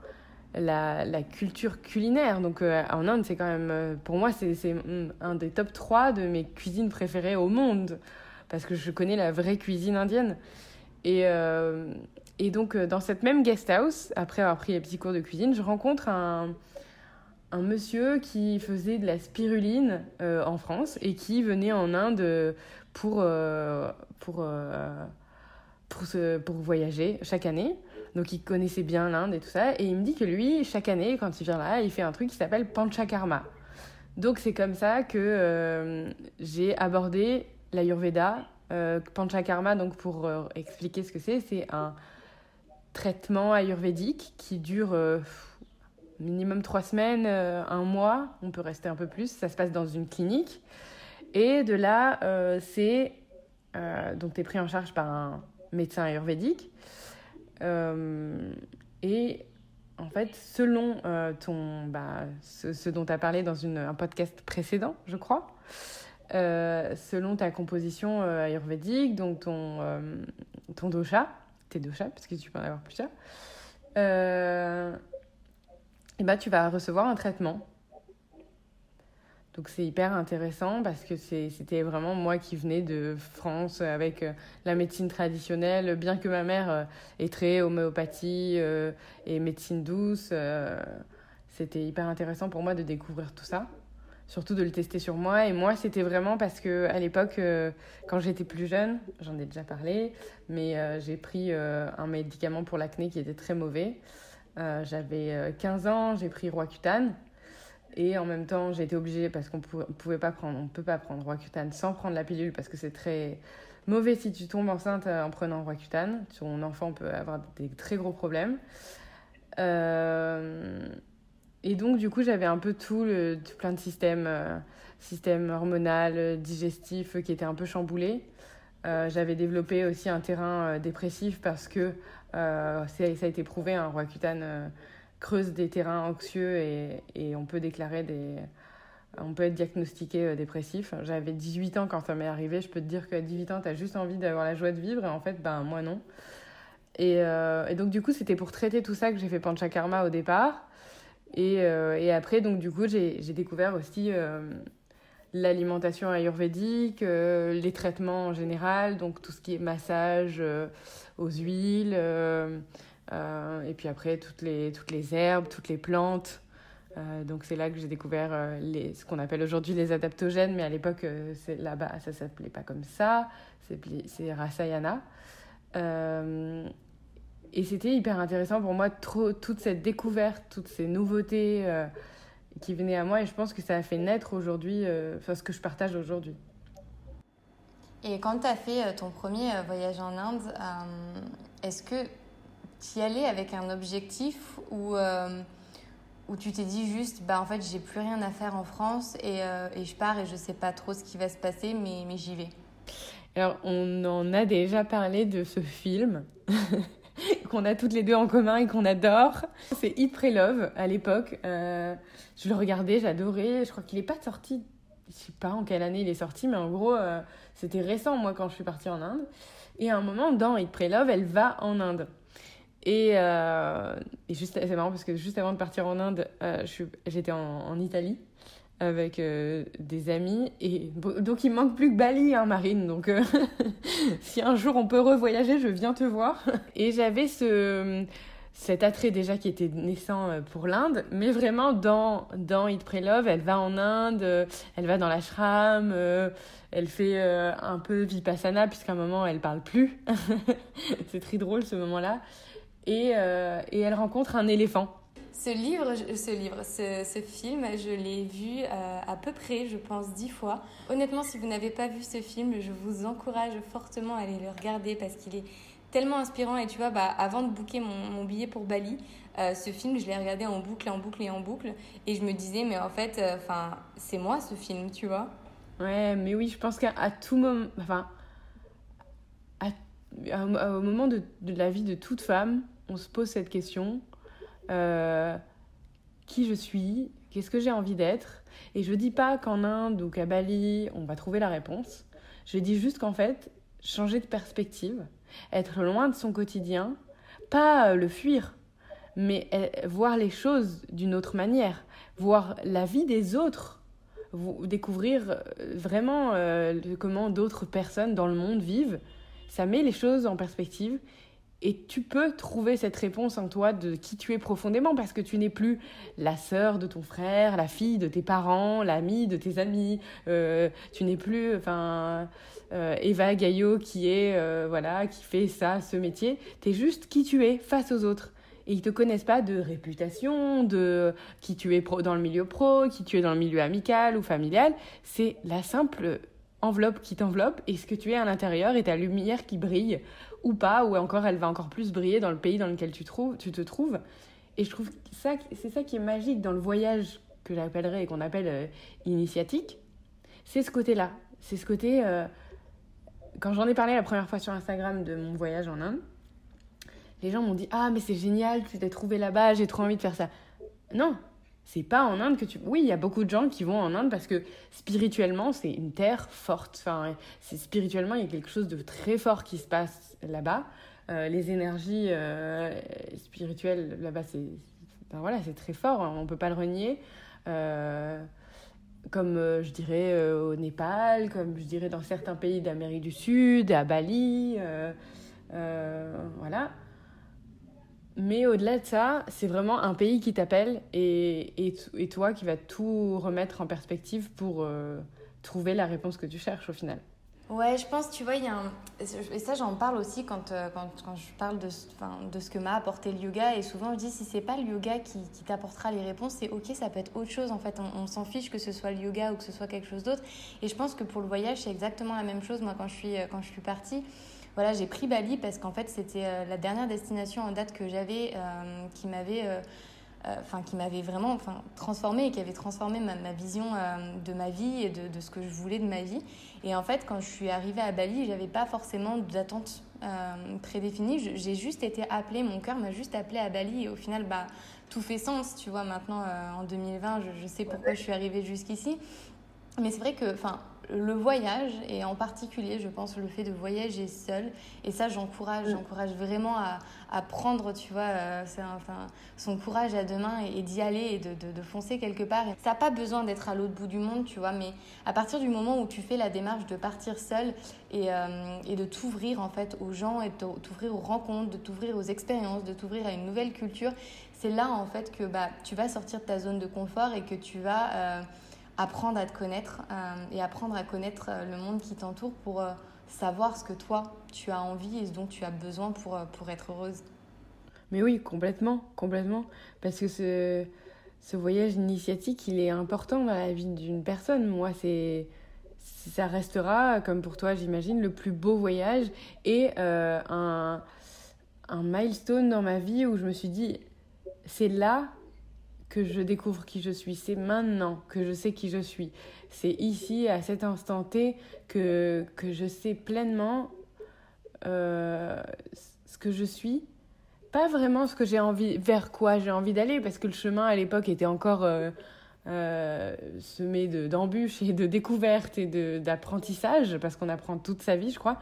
la, culture culinaire. Donc en Inde, c'est quand même, pour moi, c'est un des top 3 de mes cuisines préférées au monde, parce que je connais la vraie cuisine indienne. Et, et donc dans cette même guest house, après avoir pris les petits cours de cuisine, je rencontre un, un monsieur qui faisait de la spiruline euh, en France et qui venait en Inde pour, euh, pour, euh, pour, pour voyager chaque année. Donc il connaissait bien l'Inde et tout ça. Et il me dit que lui, chaque année, quand il vient là, il fait un truc qui s'appelle Panchakarma. Donc c'est comme ça que j'ai abordé l'Ayurveda. Panchakarma, donc pour expliquer ce que c'est, c'est un traitement ayurvédique qui dure minimum trois semaines, un mois. On peut rester un peu plus. Ça se passe dans une clinique. Et de là, c'est. donc, tu es pris en charge par un médecin ayurvédique. Et en fait, selon euh, ton, bah, ce, dont tu as parlé dans une, un podcast précédent, je crois, euh, selon ta composition euh, ayurvédique, donc ton, ton dosha, tes doshas, parce que tu peux en avoir plusieurs, et bah, tu vas recevoir un traitement donc c'est hyper intéressant parce que c'était vraiment moi qui venais de France avec euh, la médecine traditionnelle, bien que ma mère euh, est très homéopathie euh, et médecine douce. C'était hyper intéressant pour moi de découvrir tout ça, surtout de le tester sur moi. Et moi, c'était vraiment parce que à l'époque, quand j'étais plus jeune, j'en ai déjà parlé, mais j'ai pris un médicament pour l'acné qui était très mauvais. J'avais 15 ans, j'ai pris Roaccutane et en même temps, j'ai été obligée, parce qu'on ne pouvait pas prendre, on peut pas prendre Roaccutane sans prendre la pilule, parce que c'est très mauvais si tu tombes enceinte euh, en prenant Roaccutane. Ton enfant peut avoir des très gros problèmes. Euh, et donc, du coup, j'avais un peu tout, le, plein de systèmes, euh, système hormonal, digestif, qui étaient un peu chamboulés. j'avais développé aussi un terrain dépressif parce que ça a été prouvé, un hein, Roaccutane creuse des terrains anxieux et, et, on peut déclarer des. On peut être diagnostiqué euh, dépressif. J'avais 18 ans quand ça m'est arrivé. Je peux te dire qu'à 18 ans, tu as juste envie d'avoir la joie de vivre. Et en fait, ben, moi non. Et, euh, et donc, du coup, c'était pour traiter tout ça que j'ai fait Panchakarma au départ. Et, euh, et après, donc, du coup, j'ai découvert aussi l'alimentation ayurvédique, les traitements en général, donc tout ce qui est massage aux huiles. Euh, et puis après, toutes les, toutes les herbes, toutes les plantes. Euh, donc c'est là que j'ai découvert euh, les, ce qu'on appelle aujourd'hui les adaptogènes, mais à l'époque, là-bas, ça ne s'appelait pas comme ça. C'est Rasayana. et c'était hyper intéressant pour moi, toute cette découverte, toutes ces nouveautés qui venaient à moi. Et je pense que ça a fait naître aujourd'hui ce que je partage aujourd'hui. Et quand tu as fait ton premier voyage en Inde, est-ce que y aller avec un objectif ou euh, où tu t'es dit juste, bah en fait, j'ai plus rien à faire en France et, euh, et, je pars et je sais pas trop ce qui va se passer, mais, mais j'y vais. Alors, on en a déjà parlé de ce film qu'on a toutes les deux en commun et qu'on adore. C'est Hit Pray Love à l'époque. Euh, je le regardais, j'adorais. Je crois qu'il n'est pas sorti, je sais pas en quelle année il est sorti, mais en gros, c'était récent, moi, quand je suis partie en Inde. Et à un moment, dans Hit Pray Love, elle va en Inde. Et, euh, et juste, c'est marrant parce que juste avant de partir en Inde, euh, j'étais en, Italie avec euh, des amis. Et donc il manque plus que Bali, hein, Marine. Donc si un jour on peut revoyager, je viens te voir. Et j'avais ce cet attrait déjà qui était naissant pour l'Inde, mais vraiment dans, dans Eat Pray Love, elle va en Inde, elle va dans l'ashram, elle fait un peu vipassana, puisqu'à un moment elle parle plus. c'est très drôle ce moment-là et, euh, et elle rencontre un éléphant. Ce livre, ce, livre, ce, ce film, je l'ai vu euh, à peu près, je pense, dix fois. Honnêtement, si vous n'avez pas vu ce film, je vous encourage fortement à aller le regarder parce qu'il est tellement inspirant. Et tu vois, bah, avant de booker mon, mon billet pour Bali, euh, ce film, je l'ai regardé en boucle, en boucle et en boucle. Et je me disais, mais en fait, enfin, c'est moi ce film, tu vois. Ouais, mais oui, je pense qu'à tout moment, enfin, au moment de, de la vie de toute femme, on se pose cette question euh, qui je suis Qu'est-ce que j'ai envie d'être Et je dis pas qu'en Inde ou qu'à Bali, on va trouver la réponse. Je dis juste qu'en fait, changer de perspective, être loin de son quotidien, pas euh, le fuir, mais euh, voir les choses d'une autre manière, voir la vie des autres, découvrir vraiment comment d'autres personnes dans le monde vivent, ça met les choses en perspective et tu peux trouver cette réponse en toi de qui tu es profondément parce que tu n'es plus la sœur de ton frère, la fille de tes parents, l'amie de tes amis. Euh, tu n'es plus, enfin, euh, Eva Gaillot qui est, euh, voilà, qui fait ça, ce métier. Tu es juste qui tu es face aux autres. Et ils te connaissent pas de réputation, de qui tu es pro dans le milieu pro, qui tu es dans le milieu amical ou familial. C'est la simple enveloppe qui t'enveloppe et ce que tu es à l'intérieur et ta lumière qui brille ou pas, ou encore elle va encore plus briller dans le pays dans lequel tu, trouves, tu te trouves. Et je trouve ça, c'est ça qui est magique dans le voyage que j'appellerais et qu'on appelle euh, initiatique. C'est ce côté-là. C'est ce côté. Euh, quand j'en ai parlé la première fois sur Instagram de mon voyage en Inde, les gens m'ont dit Ah, mais c'est génial, tu t'es trouvé là-bas, j'ai trop envie de faire ça. Non, c'est pas en Inde que tu. Oui, il y a beaucoup de gens qui vont en Inde parce que spirituellement, c'est une terre forte. Enfin, spirituellement, il y a quelque chose de très fort qui se passe là-bas. Euh, les énergies euh, spirituelles là-bas, c'est ben voilà, c'est très fort. Hein, on peut pas le renier. Euh, comme je dirais au Népal, comme je dirais dans certains pays d'Amérique du Sud, à Bali, voilà. Mais au-delà de ça, c'est vraiment un pays qui t'appelle et, et, toi qui vas tout remettre en perspective pour euh, trouver la réponse que tu cherches au final. Ouais, je pense, tu vois, il y a un... Et ça, j'en parle aussi quand, euh, quand, quand, je parle de, de ce que m'a apporté le yoga. Et souvent, je dis, si c'est pas le yoga qui, qui t'apportera les réponses, c'est ok, ça peut être autre chose. En fait, on, s'en fiche que ce soit le yoga ou que ce soit quelque chose d'autre. Et je pense que pour le voyage, c'est exactement la même chose. Moi, quand je suis, quand je suis partie, voilà, j'ai pris Bali parce qu'en fait, c'était euh, la dernière destination en date que j'avais euh, qui m'avait. Euh, enfin qui m'avait vraiment enfin, transformée et qui avait transformé ma, vision de ma vie et de, ce que je voulais de ma vie. Et en fait, quand je suis arrivée à Bali, j'avais pas forcément d'attente prédéfinie. J'ai juste été appelée, mon cœur m'a juste appelée à Bali et au final, bah, tout fait sens, tu vois. Maintenant, en 2020, je, je, sais pourquoi je suis arrivée jusqu'ici. Mais c'est vrai que, enfin, le voyage, et en particulier, je pense, le fait de voyager seul, et ça, j'encourage, j'encourage vraiment à, à, prendre, tu vois, euh, enfin, son courage à deux mains et, d'y aller et de, de, foncer quelque part. ça n'a pas besoin d'être à l'autre bout du monde, tu vois, mais à partir du moment où tu fais la démarche de partir seul et, euh, et de t'ouvrir, en fait, aux gens et de t'ouvrir aux rencontres, de t'ouvrir aux expériences, de t'ouvrir à une nouvelle culture, c'est là, en fait, que bah, tu vas sortir de ta zone de confort et que tu vas... Euh, apprendre à te connaître euh, et apprendre à connaître euh, le monde qui t'entoure pour euh, savoir ce que toi, tu as envie et ce dont tu as besoin pour, pour être heureuse. Mais oui, complètement, complètement. Parce que ce, ce voyage initiatique, il est important dans la vie d'une personne. Moi, c'est ça restera, comme pour toi, j'imagine, le plus beau voyage et un, un milestone dans ma vie où je me suis dit, c'est là que je découvre qui je suis. C'est maintenant que je sais qui je suis. C'est ici, à cet instant T, que, que je sais pleinement euh, ce que je suis. Pas vraiment ce que j'ai envie, vers quoi j'ai envie d'aller, parce que le chemin à l'époque était encore euh, euh, semé d'embûches et de découvertes et d'apprentissage, parce qu'on apprend toute sa vie, je crois.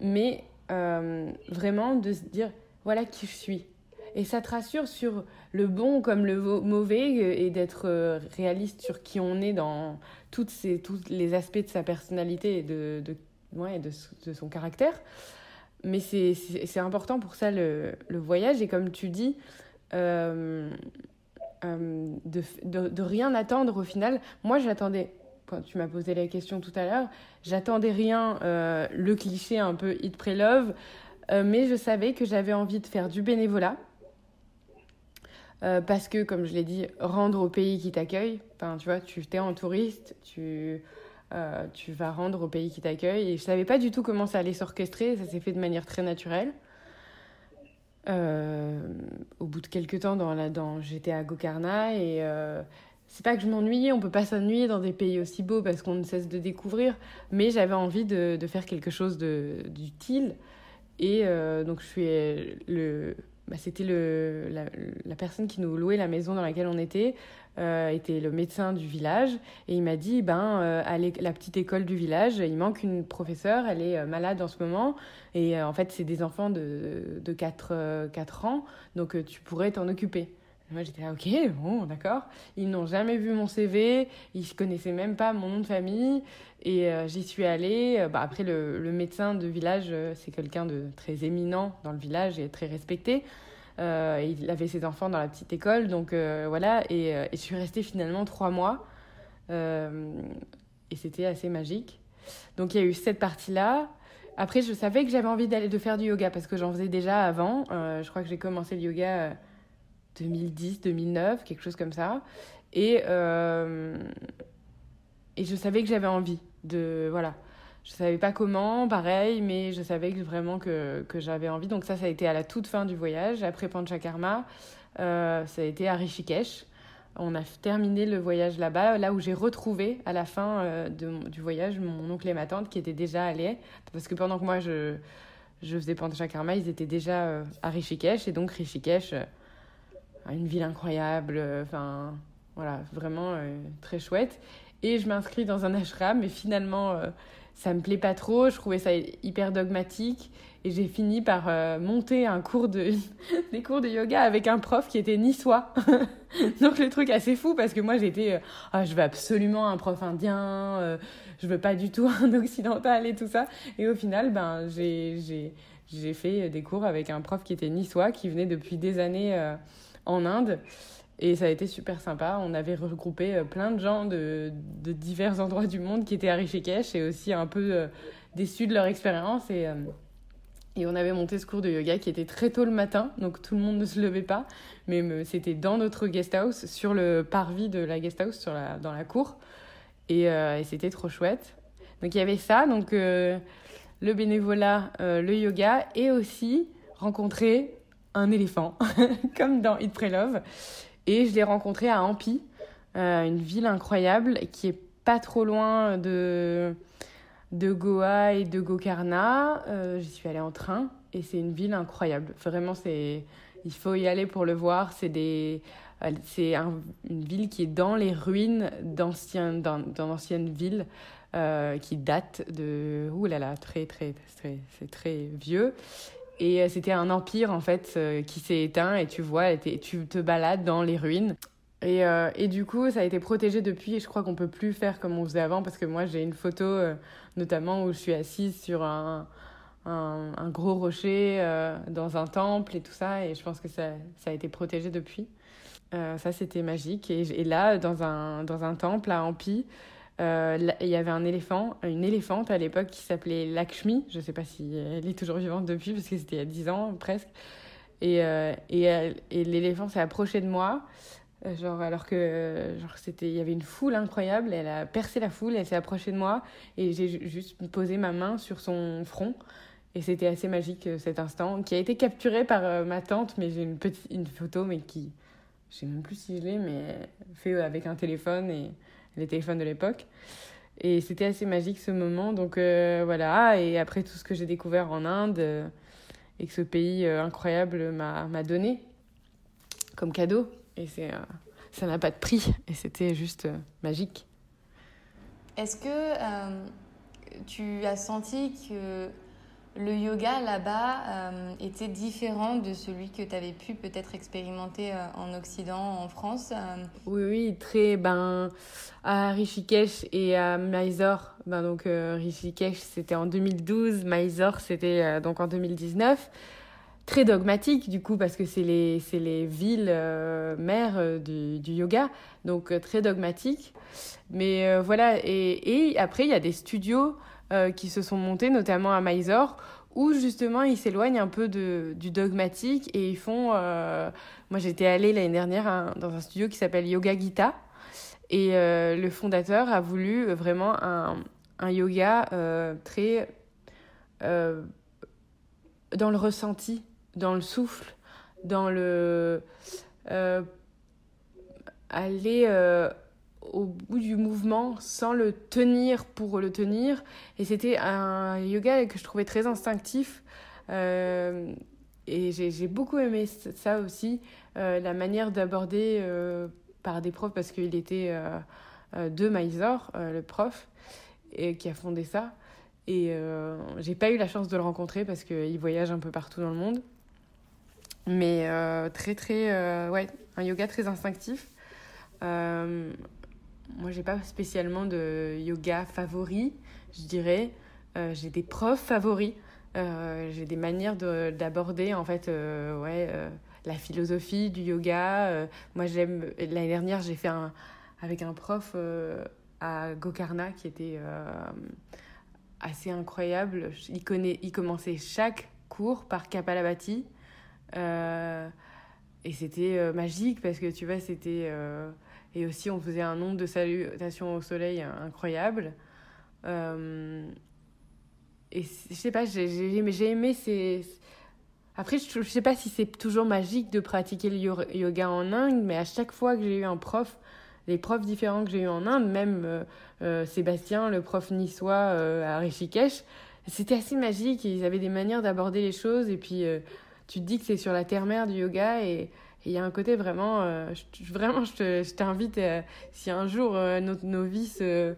Mais vraiment de se dire, voilà qui je suis et ça te rassure sur le bon comme le mauvais euh, et d'être euh, réaliste sur qui on est dans toutes ces, tous les aspects de sa personnalité et de, de, ouais, de, de son caractère. Mais c'est important pour ça le, le, voyage. Et comme tu dis, euh, de, de, rien attendre au final. Moi, j'attendais, quand tu m'as posé la question tout à l'heure, j'attendais rien, le cliché un peu hit pré-love, mais je savais que j'avais envie de faire du bénévolat euh, parce que, comme je l'ai dit, rendre au pays qui t'accueille, enfin, tu vois, tu es en touriste, tu, euh, tu vas rendre au pays qui t'accueille. Et je savais pas du tout comment ça allait s'orchestrer, ça s'est fait de manière très naturelle. Euh, au bout de quelques temps, dans dans, j'étais à Gokarna et c'est pas que je m'ennuyais, on peut pas s'ennuyer dans des pays aussi beaux parce qu'on ne cesse de découvrir, mais j'avais envie de, de, faire quelque chose d'utile. Et donc je suis le bah, c'était le, la, la, personne qui nous louait la maison dans laquelle on était, euh, était le médecin du village. Et il m'a dit, ben, euh, à la petite école du village, il manque une professeure, elle est euh, malade en ce moment. Et en fait, c'est des enfants de, de 4, 4 ans, donc tu pourrais t'en occuper. Moi, j'étais là, ok, bon, d'accord. Ils n'ont jamais vu mon CV, ils ne connaissaient même pas mon nom de famille. Et j'y suis allée. Bah, après, le, le, médecin de village, c'est quelqu'un de très éminent dans le village et très respecté. Euh, il avait ses enfants dans la petite école, donc euh, voilà. Et, et, je suis restée finalement trois mois. et c'était assez magique. Donc il y a eu cette partie-là. Après, je savais que j'avais envie d'aller de faire du yoga parce que j'en faisais déjà avant. je crois que j'ai commencé le yoga 2010, 2009, quelque chose comme ça. Et, et je savais que j'avais envie de. Voilà. Je savais pas comment, pareil, mais je savais que vraiment que, que j'avais envie. Donc ça, ça a été à la toute fin du voyage. Après Panchakarma, euh, ça a été à Rishikesh. On a terminé le voyage là-bas, là où j'ai retrouvé à la fin euh, du voyage mon oncle et ma tante qui étaient déjà allés. Parce que pendant que moi je, je faisais Panchakarma, ils étaient déjà euh, à Rishikesh. Et donc Rishikesh, une ville incroyable, enfin voilà, vraiment très chouette. Et je m'inscris dans un ashram, mais finalement ça me plaît pas trop, je trouvais ça hyper dogmatique et j'ai fini par euh, monter un cours de des cours de yoga avec un prof qui était niçois. Donc le truc assez fou parce que moi j'étais euh, ah, je veux absolument un prof indien, euh, je veux pas du tout un occidental et tout ça et au final ben j'ai j'ai fait des cours avec un prof qui était niçois qui venait depuis des années en Inde. Et ça a été super sympa. On avait regroupé euh, plein de gens de, de divers endroits du monde qui étaient à Rishikesh et aussi un peu euh, déçus de leur expérience. Et, euh, et on avait monté ce cours de yoga qui était très tôt le matin, donc tout le monde ne se levait pas. Mais c'était dans notre guest house, sur le parvis de la guest house, sur la, dans la cour. Et, et c'était trop chouette. Donc il y avait ça, donc le bénévolat, le yoga et aussi rencontrer un éléphant, comme dans Eat Pray Love. Et je l'ai rencontré à Ampi, euh, une ville incroyable qui est pas trop loin de, de Goa et de Gokarna. Euh, J'y suis allée en train et c'est une ville incroyable. Vraiment, il faut y aller pour le voir. C'est des euh, c'est une ville qui est dans les ruines d'anciennes d'anciennes villes qui datent de ouh là là très très c'est très vieux et euh, c'était un empire en fait euh, qui s'est éteint. Et tu vois, tu te balades dans les ruines. Et, euh, et, du coup, ça a été protégé depuis. Et je crois qu'on peut plus faire comme on faisait avant. Parce que moi j'ai une photo notamment où je suis assise sur un, un, gros rocher dans un temple et tout ça. Et je pense que ça, a été protégé depuis. ça c'était magique. Et, et, là dans un, dans un temple à Ampi, euh, il y avait un éléphant, une éléphante à l'époque qui s'appelait Lakshmi. Je ne sais pas si elle est toujours vivante depuis, parce que c'était il y a 10 ans presque. Et, euh, et, l'éléphant s'est approché de moi, euh, genre, alors que genre, c'était, il y avait une foule incroyable. Elle a percé la foule, elle s'est approchée de moi, et j'ai juste posé ma main sur son front. Et c'était assez magique cet instant, qui a été capturé par ma tante, mais j'ai une une photo, mais qui. Je sais même plus si je l'ai, mais fait avec un téléphone les téléphones de l'époque. Et c'était assez magique ce moment. Donc euh, voilà, et après tout ce que j'ai découvert en Inde euh, et que ce pays euh, incroyable m'a donné comme cadeau. Et c'est ça n'a pas de prix. Et c'était juste magique. Est-ce que tu as senti que le yoga là-bas euh, était différent de celui que tu avais pu peut-être expérimenter euh, en Occident, en France euh? Oui, oui, très. Ben, à Rishikesh et à Mysore, ben, donc Rishikesh c'était en 2012, Mysore c'était donc en 2019. Très dogmatique du coup parce que c'est les, les villes mères du, du, yoga, donc très dogmatique. Mais voilà, et, et après il y a des studios euh, qui se sont montés, notamment à Mysore, où justement ils s'éloignent un peu de, du dogmatique et ils font. Euh... Moi j'étais allée l'année dernière dans un studio qui s'appelle Yoga Gita et euh, le fondateur a voulu vraiment un, un yoga très dans le ressenti, dans le souffle, dans le aller au bout du mouvement sans le tenir pour le tenir. Et c'était un yoga que je trouvais très instinctif. Euh, et j'ai beaucoup aimé ça aussi, euh, la manière d'aborder euh, par des profs, parce qu'il était de Mysore, le prof, et, qui a fondé ça. Et j'ai pas eu la chance de le rencontrer parce qu'il voyage un peu partout dans le monde. Mais très, très. ouais, un yoga très instinctif. Moi, j'ai pas spécialement de yoga favori, je dirais. Euh, j'ai des profs favoris. Euh, j'ai des manières d'aborder, en fait, euh, ouais, la philosophie du yoga. moi, j'aime. L'année dernière, j'ai fait un. avec un prof à Gokarna qui était assez incroyable. Il, connaît, il commençait chaque cours par Kapalabhati. et c'était magique parce que tu vois, c'était et aussi, on faisait un nombre de salutations au soleil incroyable. Euh, et je sais pas, j'ai aimé ces. Après, je, je sais pas si c'est toujours magique de pratiquer le yoga en Inde, mais à chaque fois que j'ai eu un prof, les profs différents que j'ai eu en Inde, même euh, euh, Sébastien, le prof niçois à Rishikesh, c'était assez magique. Ils avaient des manières d'aborder les choses, et puis tu te dis que c'est sur la terre-mère du yoga, et il y a un côté vraiment. je, vraiment, je t'invite, si un jour nos, nos vies se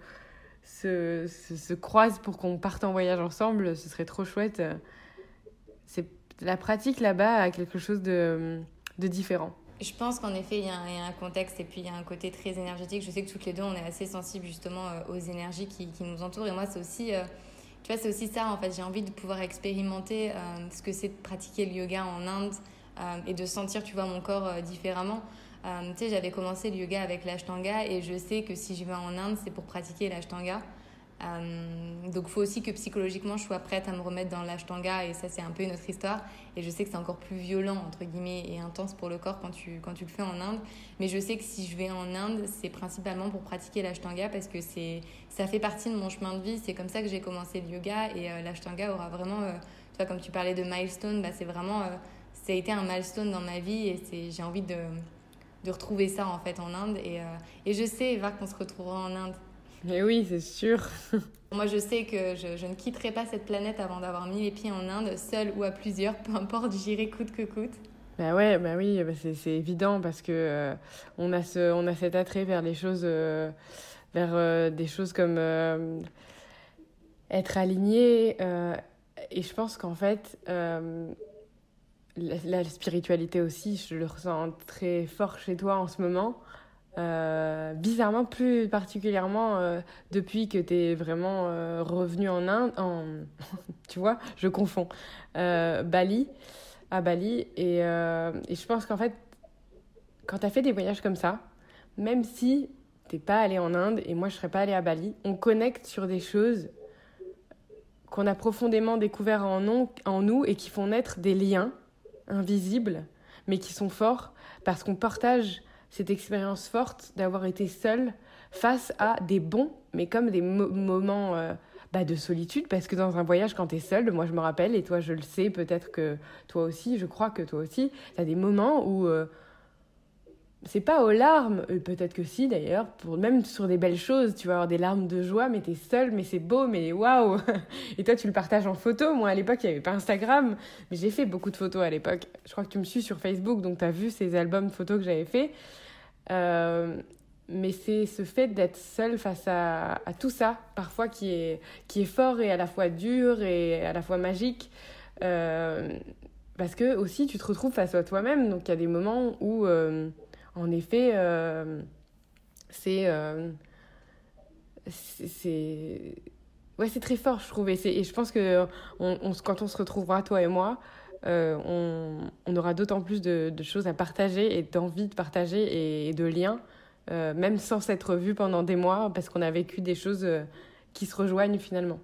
se, se, croisent pour qu'on parte en voyage ensemble, ce serait trop chouette. C'est la pratique là-bas a quelque chose de, de différent. Je pense qu'en effet, il y, a un, contexte et puis il y a un côté très énergétique. Je sais que toutes les deux, on est assez sensibles justement euh, aux énergies qui, qui nous entourent. Et moi, c'est aussi, euh, tu vois, c'est aussi ça en fait. J'ai envie de pouvoir expérimenter euh, ce que c'est de pratiquer le yoga en Inde et de sentir, tu vois, mon corps différemment. Euh, tu sais, j'avais commencé le yoga avec l'ashtanga et je sais que si je vais en Inde, c'est pour pratiquer l'ashtanga. Euh, donc faut aussi que psychologiquement je sois prête à me remettre dans l'ashtanga et ça c'est un peu une autre histoire et je sais que c'est encore plus violent entre guillemets et intense pour le corps quand tu, quand tu le fais en Inde mais je sais que si je vais en Inde c'est principalement pour pratiquer l'ashtanga parce que c'est ça fait partie de mon chemin de vie c'est comme ça que j'ai commencé le yoga et euh, l'ashtanga aura vraiment tu vois comme tu parlais de milestone bah, c'est vraiment ça a été un milestone dans ma vie et j'ai envie de de retrouver ça en fait en Inde. Et, euh, et je sais, Eva, qu'on se retrouvera en Inde. Mais oui, c'est sûr. Moi, je sais que je, je, ne quitterai pas cette planète avant d'avoir mis les pieds en Inde, seule ou à plusieurs, peu importe, j'irai coûte que coûte. Bah ouais, bah oui, bah c'est évident parce que euh, on, a ce, on a cet attrait vers les choses, euh, vers des choses comme être aligné. et je pense qu'en fait, la, spiritualité aussi, je le ressens très fort chez toi en ce moment. Euh, bizarrement, plus particulièrement euh, depuis que tu es vraiment euh, revenu en Inde, en, tu vois, je confonds, Bali, à Bali. Et, et je pense qu'en fait, quand tu as fait des voyages comme ça, même si t'es pas allé en Inde et moi je serais pas allée à Bali, on connecte sur des choses qu'on a profondément découvert en, en nous et qui font naître des liens invisibles, mais qui sont forts parce qu'on partage cette expérience forte d'avoir été seul face à des bons, mais comme des moments euh, bah, de solitude, parce que dans un voyage, quand tu es seul, moi je me rappelle, et toi je le sais, peut-être que toi aussi, je crois que toi aussi, tu as des moments où euh, c'est pas aux larmes, euh, peut-être que si d'ailleurs, pour même sur des belles choses, tu vas avoir des larmes de joie, mais t'es seul, mais c'est beau, mais waouh Et toi, tu le partages en photo. Moi, à l'époque, il n'y avait pas Instagram, mais j'ai fait beaucoup de photos à l'époque. Je crois que tu me suis sur Facebook, donc tu as vu ces albums photos que j'avais fait. Euh, mais c'est ce fait d'être seul face à, à, tout ça, parfois qui est, qui est fort et à la fois dur et à la fois magique. Euh, parce que aussi, tu te retrouves face à toi-même, donc il y a des moments où en effet, euh, euh, c'est. ouais, c'est très fort, je trouve. Et, et je pense que on, quand on se retrouvera, toi et moi, euh, on, on, aura d'autant plus de, de, choses à partager et d'envie de partager et, de liens, même sans s'être vus pendant des mois, parce qu'on a vécu des choses qui se rejoignent finalement.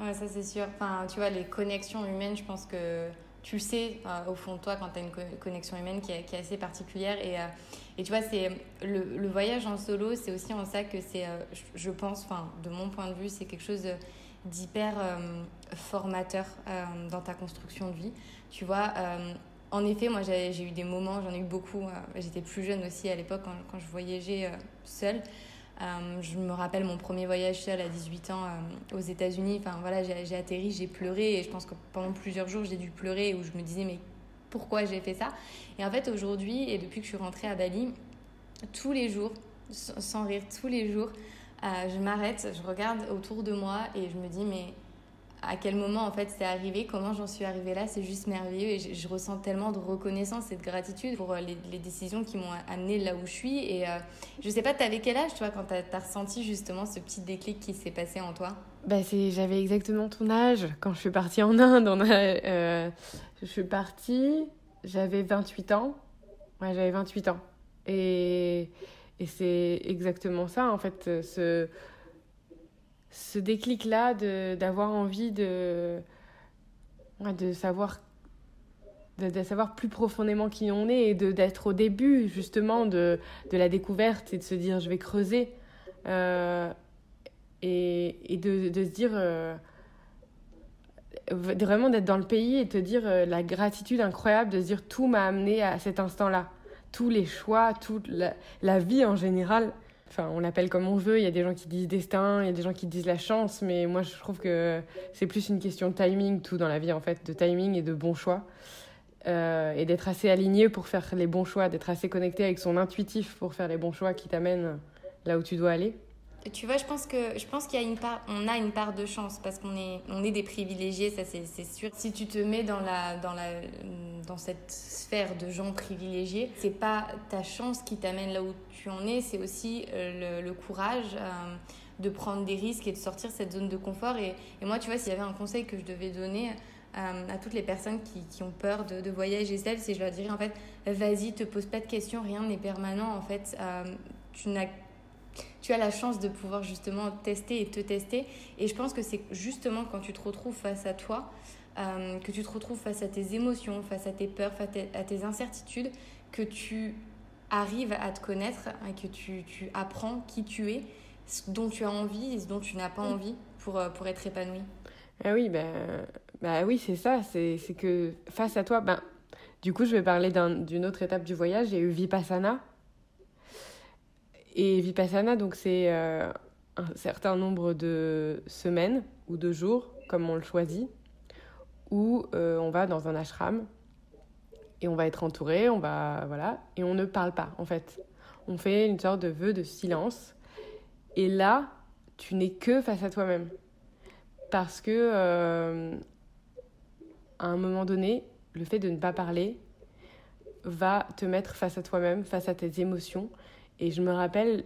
Ouais, ça c'est sûr. Enfin, tu vois, les connexions humaines, je pense que tu sais au fond de toi quand tu as une connexion humaine qui est, qui est assez particulière. Et, et tu vois, c'est le, le, voyage en solo, c'est aussi en ça que c'est, euh, je pense, enfin, de mon point de vue, c'est quelque chose d'hyper euh, formateur euh, dans ta construction de vie. Tu vois, en effet, moi, j'ai eu des moments, j'en ai eu beaucoup. J'étais plus jeune aussi à l'époque quand, je voyageais seule. Je me rappelle mon premier voyage seul à 18 ans aux États-Unis. Enfin voilà, j'ai atterri, j'ai pleuré et je pense que pendant plusieurs jours j'ai dû pleurer où je me disais mais pourquoi j'ai fait ça? Et en fait, aujourd'hui, et depuis que je suis rentrée à Bali, tous les jours, sans rire, tous les jours, euh, je m'arrête, je regarde autour de moi et je me dis, mais à quel moment en fait c'est arrivé, comment j'en suis arrivée là, c'est juste merveilleux et je, ressens tellement de reconnaissance et de gratitude pour euh, les, décisions qui m'ont amenée là où je suis. Et euh, je sais pas, tu avais quel âge toi quand tu as, ressenti justement ce petit déclic qui s'est passé en toi? Bah J'avais exactement ton âge quand je suis partie en Inde. On a, je suis partie, j'avais 28 ans. Ouais, j'avais 28 ans. Et, et c'est exactement ça, en fait, ce, ce déclic-là d'avoir envie de, de savoir de, savoir plus profondément qui on est et d'être au début justement de, de, la découverte et de se dire je vais creuser euh, et, et de, de, se dire euh, vraiment d'être dans le pays et te dire la gratitude incroyable de se dire tout m'a amené à cet instant-là. Tous les choix, toute la vie en général Enfin, on l'appelle comme on veut. Il y a des gens qui disent destin, il y a des gens qui disent la chance, mais moi je trouve que c'est plus une question de timing, tout dans la vie en fait, de timing et de bon choix. Euh, et d'être assez aligné pour faire les bons choix, d'être assez connecté avec son intuitif pour faire les bons choix qui t'amènent là où tu dois aller. Tu vois, je pense que je pense qu'il y a une part, on a une part de chance parce qu'on est, on est des privilégiés, ça c'est sûr. Si tu te mets dans la, dans la, dans cette sphère de gens privilégiés, c'est pas ta chance qui t'amène là où tu en es, c'est aussi euh, le, courage. Euh, de prendre des risques et de sortir cette zone de confort. Et, et moi, tu vois, s'il y avait un conseil que je devais donner euh, à toutes les personnes qui, qui ont peur de, de voyager seules, c'est je leur dirais en fait, vas-y, te pose pas de questions, rien n'est permanent. En fait, tu n'as tu as la chance de pouvoir justement tester et te tester. Et je pense que c'est justement quand tu te retrouves face à toi, euh, que tu te retrouves face à tes émotions, face à tes peurs, face à tes incertitudes, que tu arrives à te connaître et que tu, tu apprends qui tu es, ce dont tu as envie et ce dont tu n'as pas envie pour, euh, pour être épanoui. Ah oui, bah, bah oui, c'est ça. C'est que face à toi, ben, du coup, je vais parler d'une autre étape du voyage. J'ai eu Vipassana. Et Vipassana, donc c'est euh, un certain nombre de semaines ou de jours, comme on le choisit, où euh, on va dans un ashram et on va être entouré, on va voilà, et on ne parle pas en fait. On fait une sorte de vœu de silence. Et là, tu n'es que face à toi-même, parce que euh, à un moment donné, le fait de ne pas parler va te mettre face à toi-même, face à tes émotions, et je me rappelle,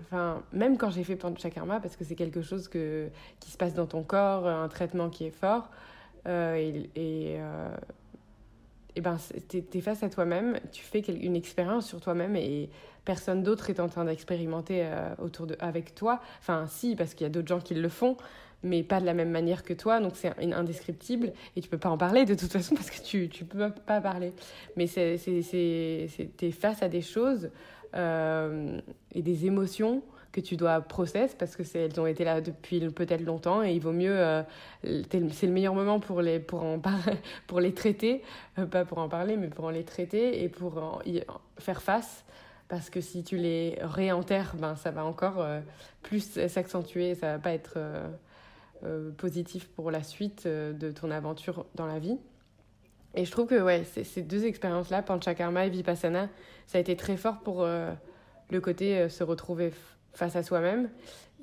enfin, même quand j'ai fait Panchakarma, parce que c'est quelque chose que, qui se passe dans ton corps, un traitement qui est fort, euh, et, et, euh, ben, tu es, face à toi-même, tu fais une expérience sur toi-même et personne d'autre est en train d'expérimenter euh, autour de, avec toi. Enfin, si, parce qu'il y a d'autres gens qui le font, mais pas de la même manière que toi, donc c'est indescriptible et tu peux pas en parler de toute façon parce que tu tu peux pas parler. Mais c'est es face à des choses euh, et des émotions que tu dois process parce que elles ont été là depuis peut-être longtemps et il vaut mieux euh, c'est le meilleur moment pour les pour en pour les traiter. Euh, pas pour en parler mais pour en les traiter et pour faire face. Parce que si tu les réenterres ben ça va encore plus s'accentuer ça va pas être positif pour la suite de ton aventure dans la vie et je trouve que ouais, ces deux expériences-là, Panchakarma et Vipassana, ça a été très fort pour euh, le côté euh, se retrouver face à soi-même.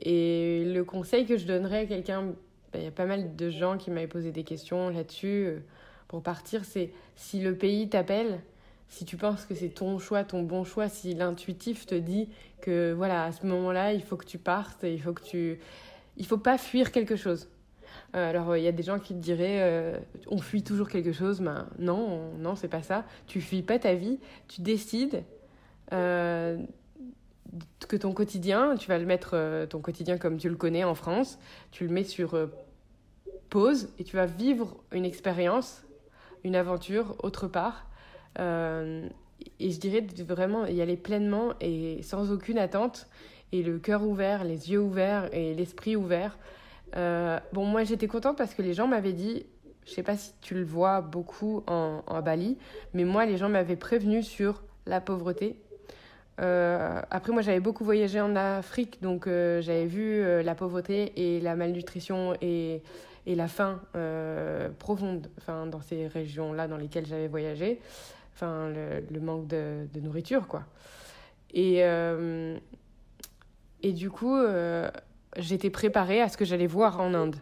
Et le conseil que je donnerais à quelqu'un, ben, il y a pas mal de gens qui m'avaient posé des questions là-dessus euh, pour partir, c'est si le pays t'appelle, si tu penses que c'est ton choix, ton bon choix, si l'intuitif te dit que voilà, à ce moment-là, il faut que tu partes, il faut que tu... Il faut pas fuir quelque chose alors, il y a des gens qui te diraient euh, on fuit toujours quelque chose. mais non, non, c'est pas ça. Tu fuis pas ta vie. Tu décides euh, que ton quotidien, tu vas le mettre, ton quotidien comme tu le connais en France, tu le mets sur pause et tu vas vivre une expérience, une aventure autre part. et je dirais vraiment y aller pleinement et sans aucune attente et le cœur ouvert, les yeux ouverts et l'esprit ouvert euh, bon, moi j'étais contente parce que les gens m'avaient dit, je sais pas si tu le vois beaucoup en, Bali, mais moi les gens m'avaient prévenu sur la pauvreté. Euh, après, moi j'avais beaucoup voyagé en Afrique, donc euh, j'avais vu la pauvreté et la malnutrition et, et la faim profonde enfin, dans ces régions-là dans lesquelles j'avais voyagé. Enfin, le, manque de, de, nourriture, quoi. Et, et du coup, j'étais préparée à ce que j'allais voir en Inde.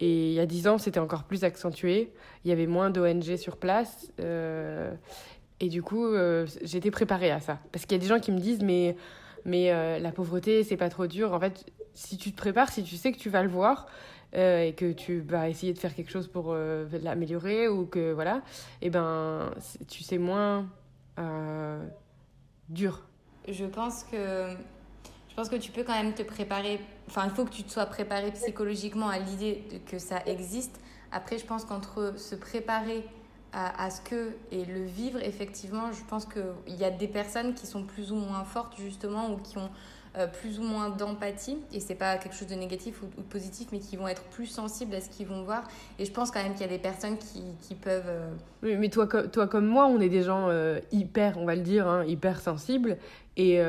Et il y a dix ans, c'était encore plus accentué. Il y avait moins d'ONG sur place. Euh, et du coup, euh, j'étais préparée à ça. Parce qu'il y a des gens qui me disent, mais, mais euh, la pauvreté, c'est pas trop dur. En fait, si tu te prépares, si tu sais que tu vas le voir et que tu vas essayer de faire quelque chose pour l'améliorer ou que voilà, eh ben, tu sais moins dur. Je pense que je pense que tu peux quand même te préparer. Enfin, il faut que tu te sois préparé psychologiquement à l'idée que ça existe. Après, je pense qu'entre se préparer à, ce que et le vivre effectivement je pense qu'il y a des personnes qui sont plus ou moins fortes justement ou qui ont euh, plus ou moins d'empathie. Et c'est pas quelque chose de négatif ou, de positif mais qui vont être plus sensibles à ce qu'ils vont voir. Et je pense quand même qu'il y a des personnes qui, qui peuvent euh, oui mais toi, toi comme moi on est des gens euh, hyper on va le dire hein, hyper sensibles et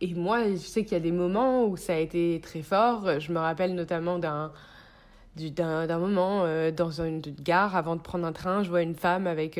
et moi je sais qu'il y a des moments où ça a été très fort. Je me rappelle notamment d'un d'un moment dans une gare avant de prendre un train je vois une femme avec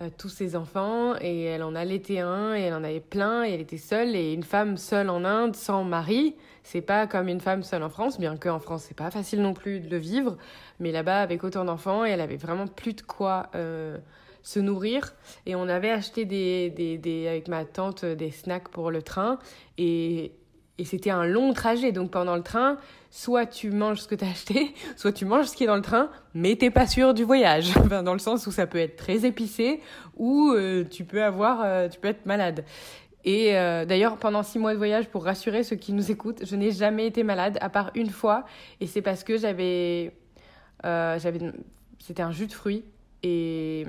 euh, tous ses enfants et elle en allaitait un et elle en avait plein et elle était seule et une femme seule en Inde sans mari. C'est pas comme une femme seule en France bien qu'en France c'est pas facile non plus de le vivre. Mais là-bas avec autant d'enfants elle avait vraiment plus de quoi euh, se nourrir et on avait acheté des, des, des, avec ma tante des snacks pour le train et et c'était un long trajet. Donc pendant le train, soit tu manges ce que tu as acheté, soit tu manges ce qui est dans le train, mais t'es pas sûr du voyage. dans le sens où ça peut être très épicé ou euh, tu peux avoir, euh, tu peux être malade. Et euh, d'ailleurs, pendant six mois de voyage, pour rassurer ceux qui nous écoutent, je n'ai jamais été malade, à part une fois. Et c'est parce que j'avais, j'avais, c'était un jus de fruits et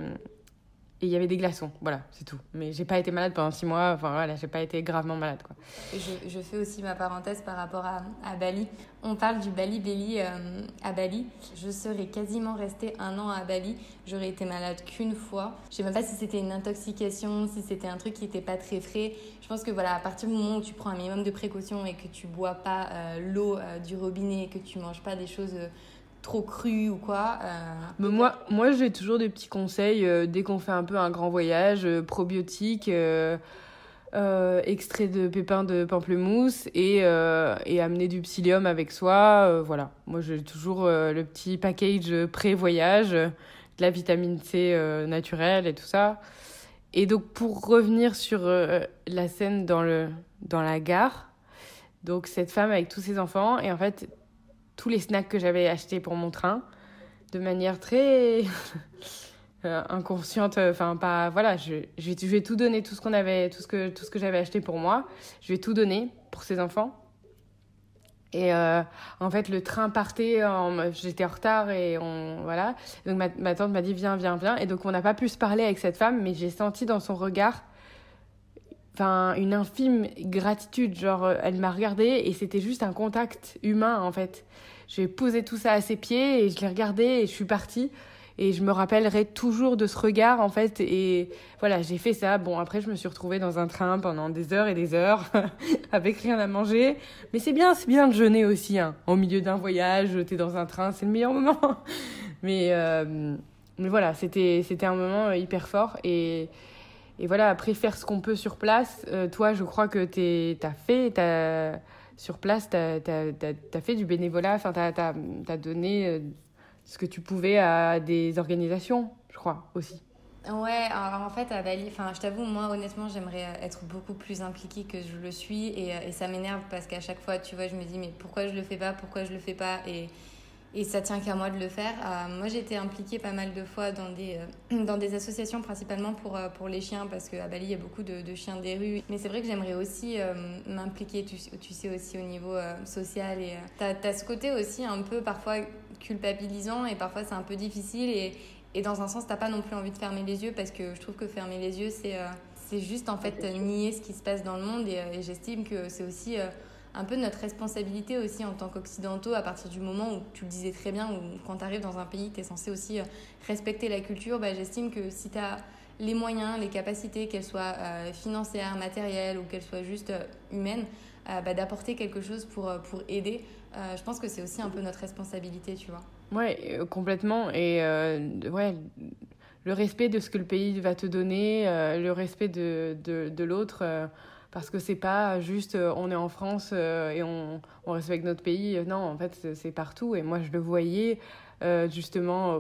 et il y avait des glaçons. Voilà, c'est tout. Mais j'ai pas été malade pendant six mois. Enfin voilà, j'ai pas été gravement malade quoi. Je, fais aussi ma parenthèse par rapport à, Bali. On parle du Bali Belly euh, à Bali. Je serais quasiment restée un an à Bali. J'aurais été malade qu'une fois. Je sais même pas si c'était une intoxication, si c'était un truc qui était pas très frais. Je pense que voilà, à partir du moment où tu prends un minimum de précautions et que tu bois pas euh, l'eau euh, du robinet, que tu manges pas des choses trop cru ou quoi. Euh, Mais moi, moi j'ai toujours des petits conseils euh, dès qu'on fait un peu un grand voyage, euh, probiotiques, extrait de pépins de pamplemousse et, et amener du psyllium avec soi. voilà, moi j'ai toujours le petit package pré-voyage, de la vitamine C naturelle et tout ça. Et donc pour revenir sur la scène dans, le, dans la gare, donc cette femme avec tous ses enfants, et en fait tous les snacks que j'avais achetés pour mon train de manière très euh, inconsciente enfin pas voilà je, je, vais, tout donner tout ce qu'on avait tout ce que tout ce que j'avais acheté pour moi je vais tout donner pour ces enfants. Et euh, en fait le train partait j'étais en retard et on voilà. Donc ma, ma tante m'a dit viens viens viens. Et donc on n'a pas pu se parler avec cette femme mais j'ai senti dans son regard enfin une infime gratitude. Genre elle m'a regardé et c'était juste un contact humain en fait j'ai posé tout ça à ses pieds et je l'ai regardé et je suis partie. Et je me rappellerai toujours de ce regard en fait. Et voilà j'ai fait ça. Bon après je me suis retrouvée dans un train pendant des heures et des heures avec rien à manger. Mais c'est bien c'est bien de jeûner aussi hein. au milieu d'un voyage t'es dans un train c'est le meilleur moment. Mais euh, mais voilà c'était un moment hyper fort. Et et voilà, après faire ce qu'on peut sur place, euh, toi, je crois que tu as fait, as, sur place, tu as, fait du bénévolat, enfin, tu as, donné euh, ce que tu pouvais à des organisations, je crois, aussi. Ouais, alors en fait, à Bali, enfin, je t'avoue, moi, honnêtement, j'aimerais être beaucoup plus impliquée que je le suis et, et ça m'énerve parce qu'à chaque fois, tu vois, je me dis, mais pourquoi je le fais pas, pourquoi je le fais pas et et ça tient qu'à moi de le faire. Euh, moi, j'ai été impliquée pas mal de fois dans des, euh, dans des associations, principalement pour, euh, pour les chiens, parce qu'à Bali, il y a beaucoup de, chiens des rues. Mais c'est vrai que j'aimerais aussi m'impliquer, tu, sais, aussi au niveau social. Et tu as, ce côté aussi un peu parfois culpabilisant, et parfois c'est un peu difficile. Et, et dans un sens, t'as pas non plus envie de fermer les yeux, parce que je trouve que fermer les yeux, c'est c'est juste en fait nier ce qui se passe dans le monde. Et j'estime que c'est aussi un peu notre responsabilité aussi en tant qu'occidentaux à partir du moment où tu le disais très bien, où quand tu arrives dans un pays, tu es censé aussi euh, respecter la culture, bah, j'estime que si tu as les moyens, les capacités, qu'elles soient euh, financières, matérielles ou qu'elles soient juste euh, humaines, bah, d'apporter quelque chose pour, pour aider, je pense que c'est aussi un peu notre responsabilité, tu vois. Ouais, complètement. Et ouais, le respect de ce que le pays va te donner, le respect de, de, de l'autre parce que c'est pas juste euh, on est en France euh, et on, on, respecte notre pays. Non, en fait, c'est partout. Et moi, je le voyais euh, justement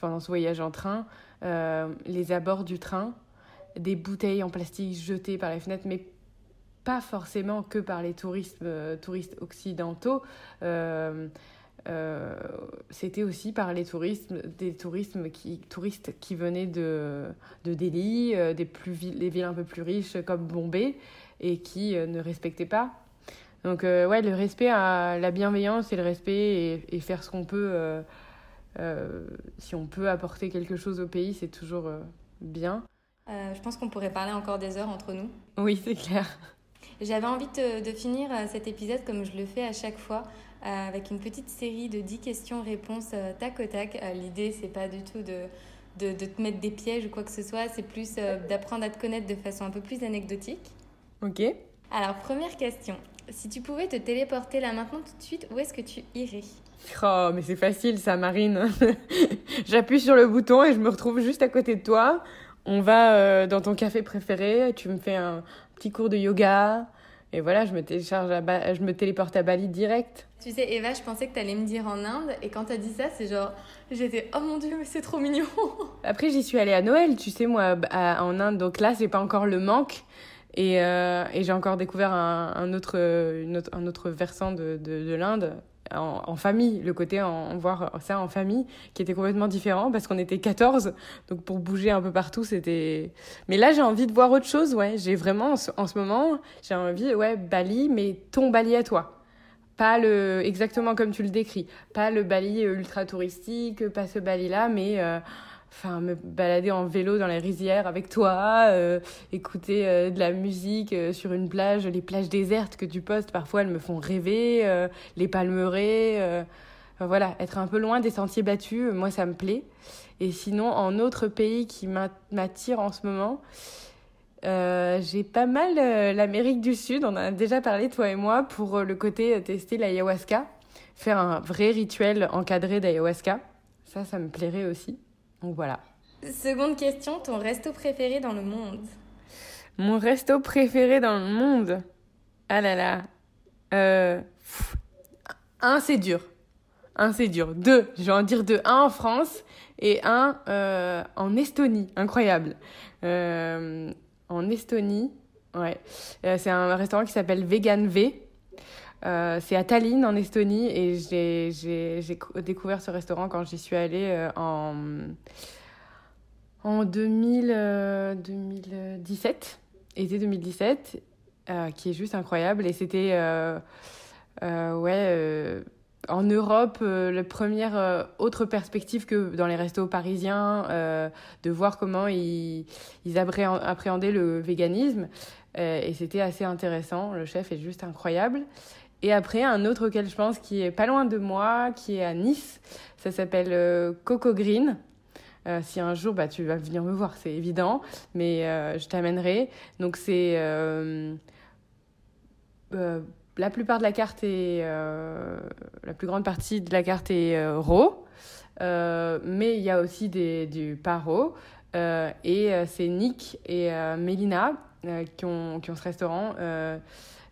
pendant ce voyage en train, les abords du train, des bouteilles en plastique jetées par les fenêtres, mais pas forcément que par les touristes occidentaux. Euh, c'était aussi par les touristes, des touristes qui, touristes qui venaient de, de Delhi, euh, des, plus, des villes un peu plus riches comme Bombay, et qui euh, ne respectaient pas. Donc, ouais, le respect à la bienveillance et le respect et, faire ce qu'on peut si on peut apporter quelque chose au pays, c'est toujours bien. je pense qu'on pourrait parler encore des heures entre nous. Oui, c'est clair. J'avais envie de, de, finir cet épisode comme je le fais à chaque fois, avec une petite série de 10 questions-réponses tac au tac. L'idée, c'est pas du tout de de, te mettre des pièges ou quoi que ce soit. C'est plus euh, d'apprendre à te connaître de façon un peu plus anecdotique. Ok. Alors, première question. Si tu pouvais te téléporter là maintenant tout de suite, où est-ce que tu irais? Oh, mais c'est facile ça, Marine. J'appuie sur le bouton et je me retrouve juste à côté de toi. On va euh, dans ton café préféré, tu me fais un petit cours de yoga. Et voilà, je me, télécharge à je me téléporte à Bali direct. Tu sais, Eva, je pensais que tu allais me dire en Inde. Et quand tu as dit ça, c'est genre, j'étais, oh mon dieu, mais c'est trop mignon. Après, j'y suis allée à Noël, tu sais, moi, en Inde. Donc là, c'est pas encore le manque. Et, euh, et j'ai encore découvert un, un, autre, un autre versant de, de, de l'Inde en, famille, le côté en, voir ça en famille, qui était complètement différent parce qu'on était 14. Donc pour bouger un peu partout, c'était. Mais là, j'ai envie de voir autre chose, ouais. J'ai vraiment, en ce, moment, j'ai envie, ouais, Bali, mais ton Bali à toi. Pas le, exactement comme tu le décris. Pas le Bali ultra touristique, pas ce Bali-là, mais. Euh, enfin me balader en vélo dans les rizières avec toi, euh, écouter euh, de la musique euh, sur une plage, les plages désertes que tu postes, parfois elles me font rêver, les palmeraies, voilà, être un peu loin des sentiers battus, moi ça me plaît. Et sinon, en autre pays qui m'attire en ce moment, j'ai pas mal l'Amérique du Sud, on en a déjà parlé toi et moi, pour le côté tester l'ayahuasca, faire un vrai rituel encadré d'ayahuasca. Ça, ça me plairait aussi. Donc voilà. Seconde question, ton resto préféré dans le monde? Mon resto préféré dans le monde? Ah là là. Euh, un, c'est dur. Un, c'est dur. Deux, je vais en dire deux. Un en France et un euh, en Estonie. Incroyable. Euh, en Estonie, ouais. c'est un restaurant qui s'appelle Vegan V. c'est à Tallinn en Estonie et j'ai découvert ce restaurant quand j'y suis allée en en 2000, 2017, euh, été 2017, euh, qui est juste incroyable. Et c'était, euh, ouais, en Europe, la première autre perspective que dans les restos parisiens, de voir comment ils, ils appréhendaient le véganisme. et c'était assez intéressant. Le chef est juste incroyable. Et après, un autre auquel je pense qui est pas loin de moi, qui est à Nice, ça s'appelle Coco Green. Euh, si un jour bah, tu vas venir me voir, c'est évident, mais euh, je t'amènerai. Donc c'est euh, la plupart de la carte est la plus grande partie de la carte est raw, mais il y a aussi des, du paro. et c'est Nick et Mélina qui, ont, qui ont ce restaurant.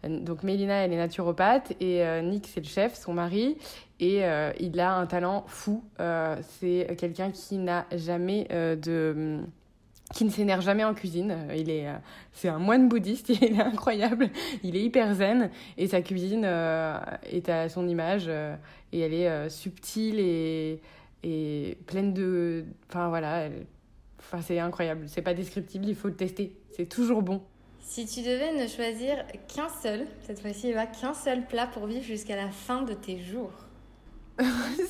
Donc Mélina, elle est naturopathe et Nick, c'est le chef, son mari. Et euh, il a un talent fou. Euh, c'est quelqu'un qui n'a jamais euh, de qui ne s'énerve jamais en cuisine. Il est, c'est un moine bouddhiste, il est incroyable, il est hyper zen et sa cuisine est à son image et elle est subtile et, et pleine de, enfin voilà, enfin c'est incroyable. C'est pas descriptible, il faut le tester. C'est toujours bon. Si tu devais ne choisir qu'un seul, cette fois-ci, qu'un seul plat pour vivre jusqu'à la fin de tes jours,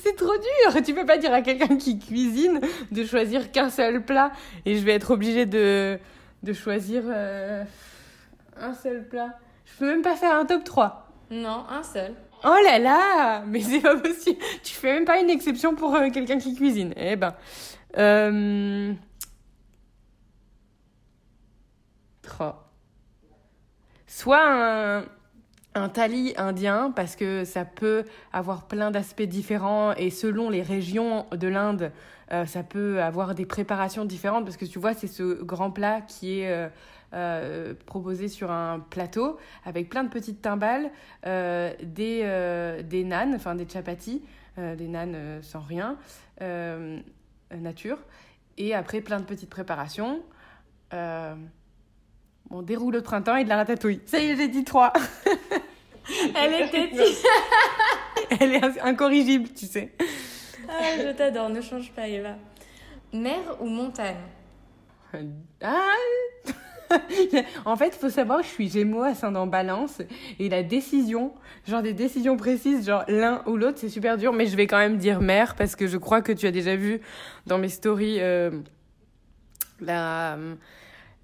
c'est trop dur. Tu peux pas dire à quelqu'un qui cuisine de choisir qu'un seul plat et je vais être obligée de, de choisir euh, un seul plat. Je peux même pas faire un top 3. Non, un seul. Oh là là Mais c'est pas possible. Tu fais même pas une exception pour euh, quelqu'un qui cuisine. Eh ben. Euh... Soit un tali indien parce que ça peut avoir plein d'aspects différents et selon les régions de l'Inde, euh, ça peut avoir des préparations différentes parce que tu vois, c'est ce grand plat qui est euh, euh, proposé sur un plateau avec plein de petites timbales, des, des nanes, enfin des chapatis, des nanes sans rien, nature, et après plein de petites préparations. On déroule le printemps et de la ratatouille. Ça y est, j'ai dit trois. Elle était. Elle est incorrigible, tu sais. Ah, je t'adore, ne change pas, Eva. Mer ou montagne? Ah en fait, il faut savoir que je suis Gémeaux, ascendant Balance, et la décision, genre des décisions précises, genre l'un ou l'autre, c'est super dur, mais je vais quand même dire mère, parce que je crois que tu as déjà vu dans mes stories euh, la,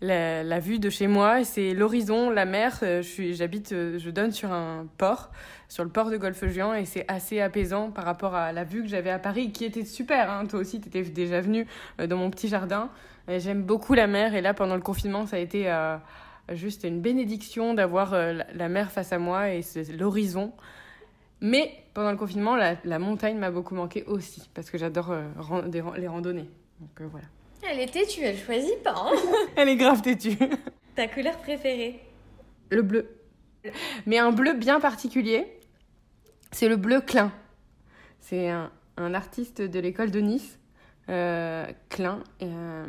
la, vue de chez moi, c'est l'horizon, la mer, euh, j'habite, euh, je donne sur un port, sur le port de Golfe-Juan, et c'est assez apaisant par rapport à la vue que j'avais à Paris, qui était super, hein. toi aussi, tu étais déjà venu dans mon petit jardin, J'aime beaucoup la mer et là, pendant le confinement, ça a été euh, juste une bénédiction d'avoir euh, la mer face à moi et l'horizon. Mais pendant le confinement, la, montagne m'a beaucoup manqué aussi parce que j'adore euh, les randonnées. Donc voilà. Elle est têtue, elle choisit pas. Hein elle est grave têtue. Ta couleur préférée Le bleu. Mais un bleu bien particulier, c'est le bleu Klein. C'est un, un artiste de l'école de Nice euh, Klein, euh,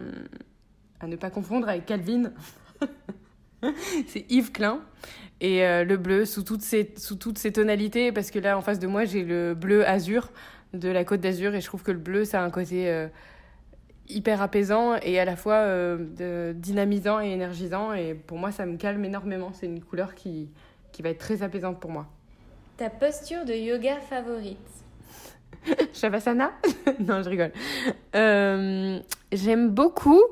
à ne pas confondre avec Calvin. c'est Yves Klein. Et euh, le bleu sous toutes, ces, sous toutes ces tonalités, parce que là, en face de moi, j'ai le bleu azur de la Côte d'Azur, et je trouve que le bleu, ça a un côté hyper apaisant et à la fois de, dynamisant et énergisant. Et pour moi, ça me calme énormément. C'est une couleur qui, qui va être très apaisante pour moi. Ta posture de yoga favorite? Shavasana? Non, je rigole. Euh, j'aime beaucoup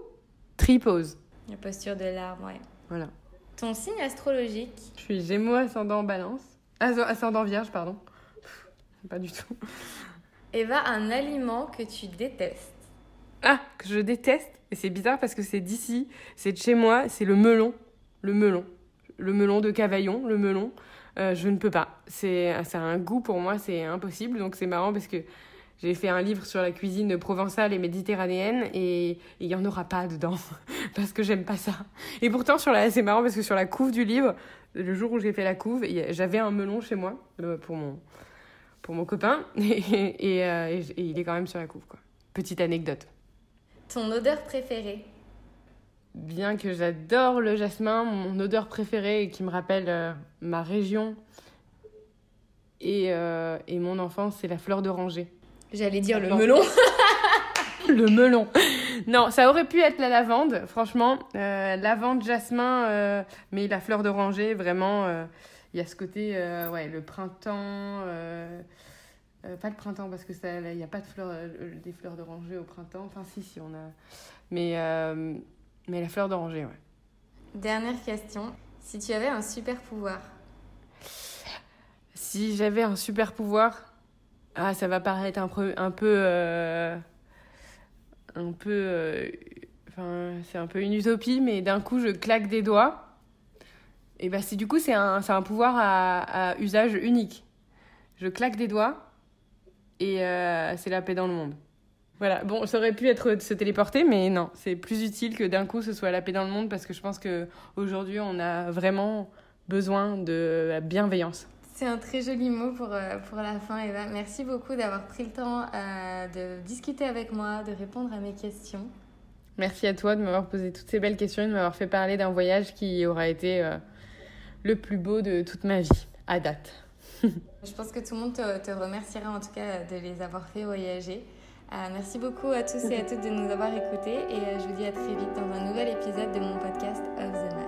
Tripose. La posture de l'arbre, ouais. Voilà. Ton signe astrologique? Je suis Gémeaux, ascendant Balance. Ascendant Vierge, pardon. Pas du tout. Eva, un aliment que tu détestes Ah, que je déteste Et c'est bizarre parce que c'est d'ici, c'est de chez moi, c'est le melon. Le melon. Le melon de Cavaillon, le melon. Euh, je ne peux pas. C'est, ça a un goût pour moi, c'est impossible. Donc c'est marrant parce que j'ai fait un livre sur la cuisine provençale et méditerranéenne et il n'y en aura pas dedans parce que j'aime pas ça. Et pourtant, sur c'est marrant parce que sur la couve du livre, le jour où j'ai fait la couve, j'avais un melon chez moi euh, pour mon, pour mon copain et, euh, et, et, il est quand même sur la couve. Quoi. Petite anecdote. Ton odeur préférée bien que j'adore le jasmin, mon odeur préférée et qui me rappelle euh, ma région et, euh, et mon enfance, c'est la fleur d'oranger. J'allais dire le melon. le melon. Non, ça aurait pu être la lavande, franchement. Euh, lavande, jasmin, mais la fleur d'oranger, vraiment, il y a ce côté, ouais, le printemps. Pas le printemps parce que ça, il n'y a pas de fleurs, des fleurs d'oranger au printemps. Enfin, si, si, on a. Mais mais la fleur d'oranger, ouais. Dernière question. Si tu avais un super pouvoir Si j'avais un super pouvoir, ah, ça va paraître un peu. Un peu. Euh, un peu euh, enfin, c'est un peu une utopie, mais d'un coup, je claque des doigts. Et bah, c'est du coup, c'est un, un pouvoir à, à, usage unique. Je claque des doigts et euh, c'est la paix dans le monde. Voilà, bon, ça aurait pu être de se téléporter, mais non, c'est plus utile que d'un coup ce soit la paix dans le monde parce que je pense qu'aujourd'hui on a vraiment besoin de bienveillance. C'est un très joli mot pour, euh, pour la fin, Eva. Merci beaucoup d'avoir pris le temps euh, de discuter avec moi, de répondre à mes questions. Merci à toi de m'avoir posé toutes ces belles questions et de m'avoir fait parler d'un voyage qui aura été euh, le plus beau de toute ma vie, à date. Je pense que tout le monde te, remerciera en tout cas de les avoir fait voyager. Euh, merci beaucoup à tous et à toutes de nous avoir écoutés et euh, je vous dis à très vite dans un nouvel épisode de mon podcast Of the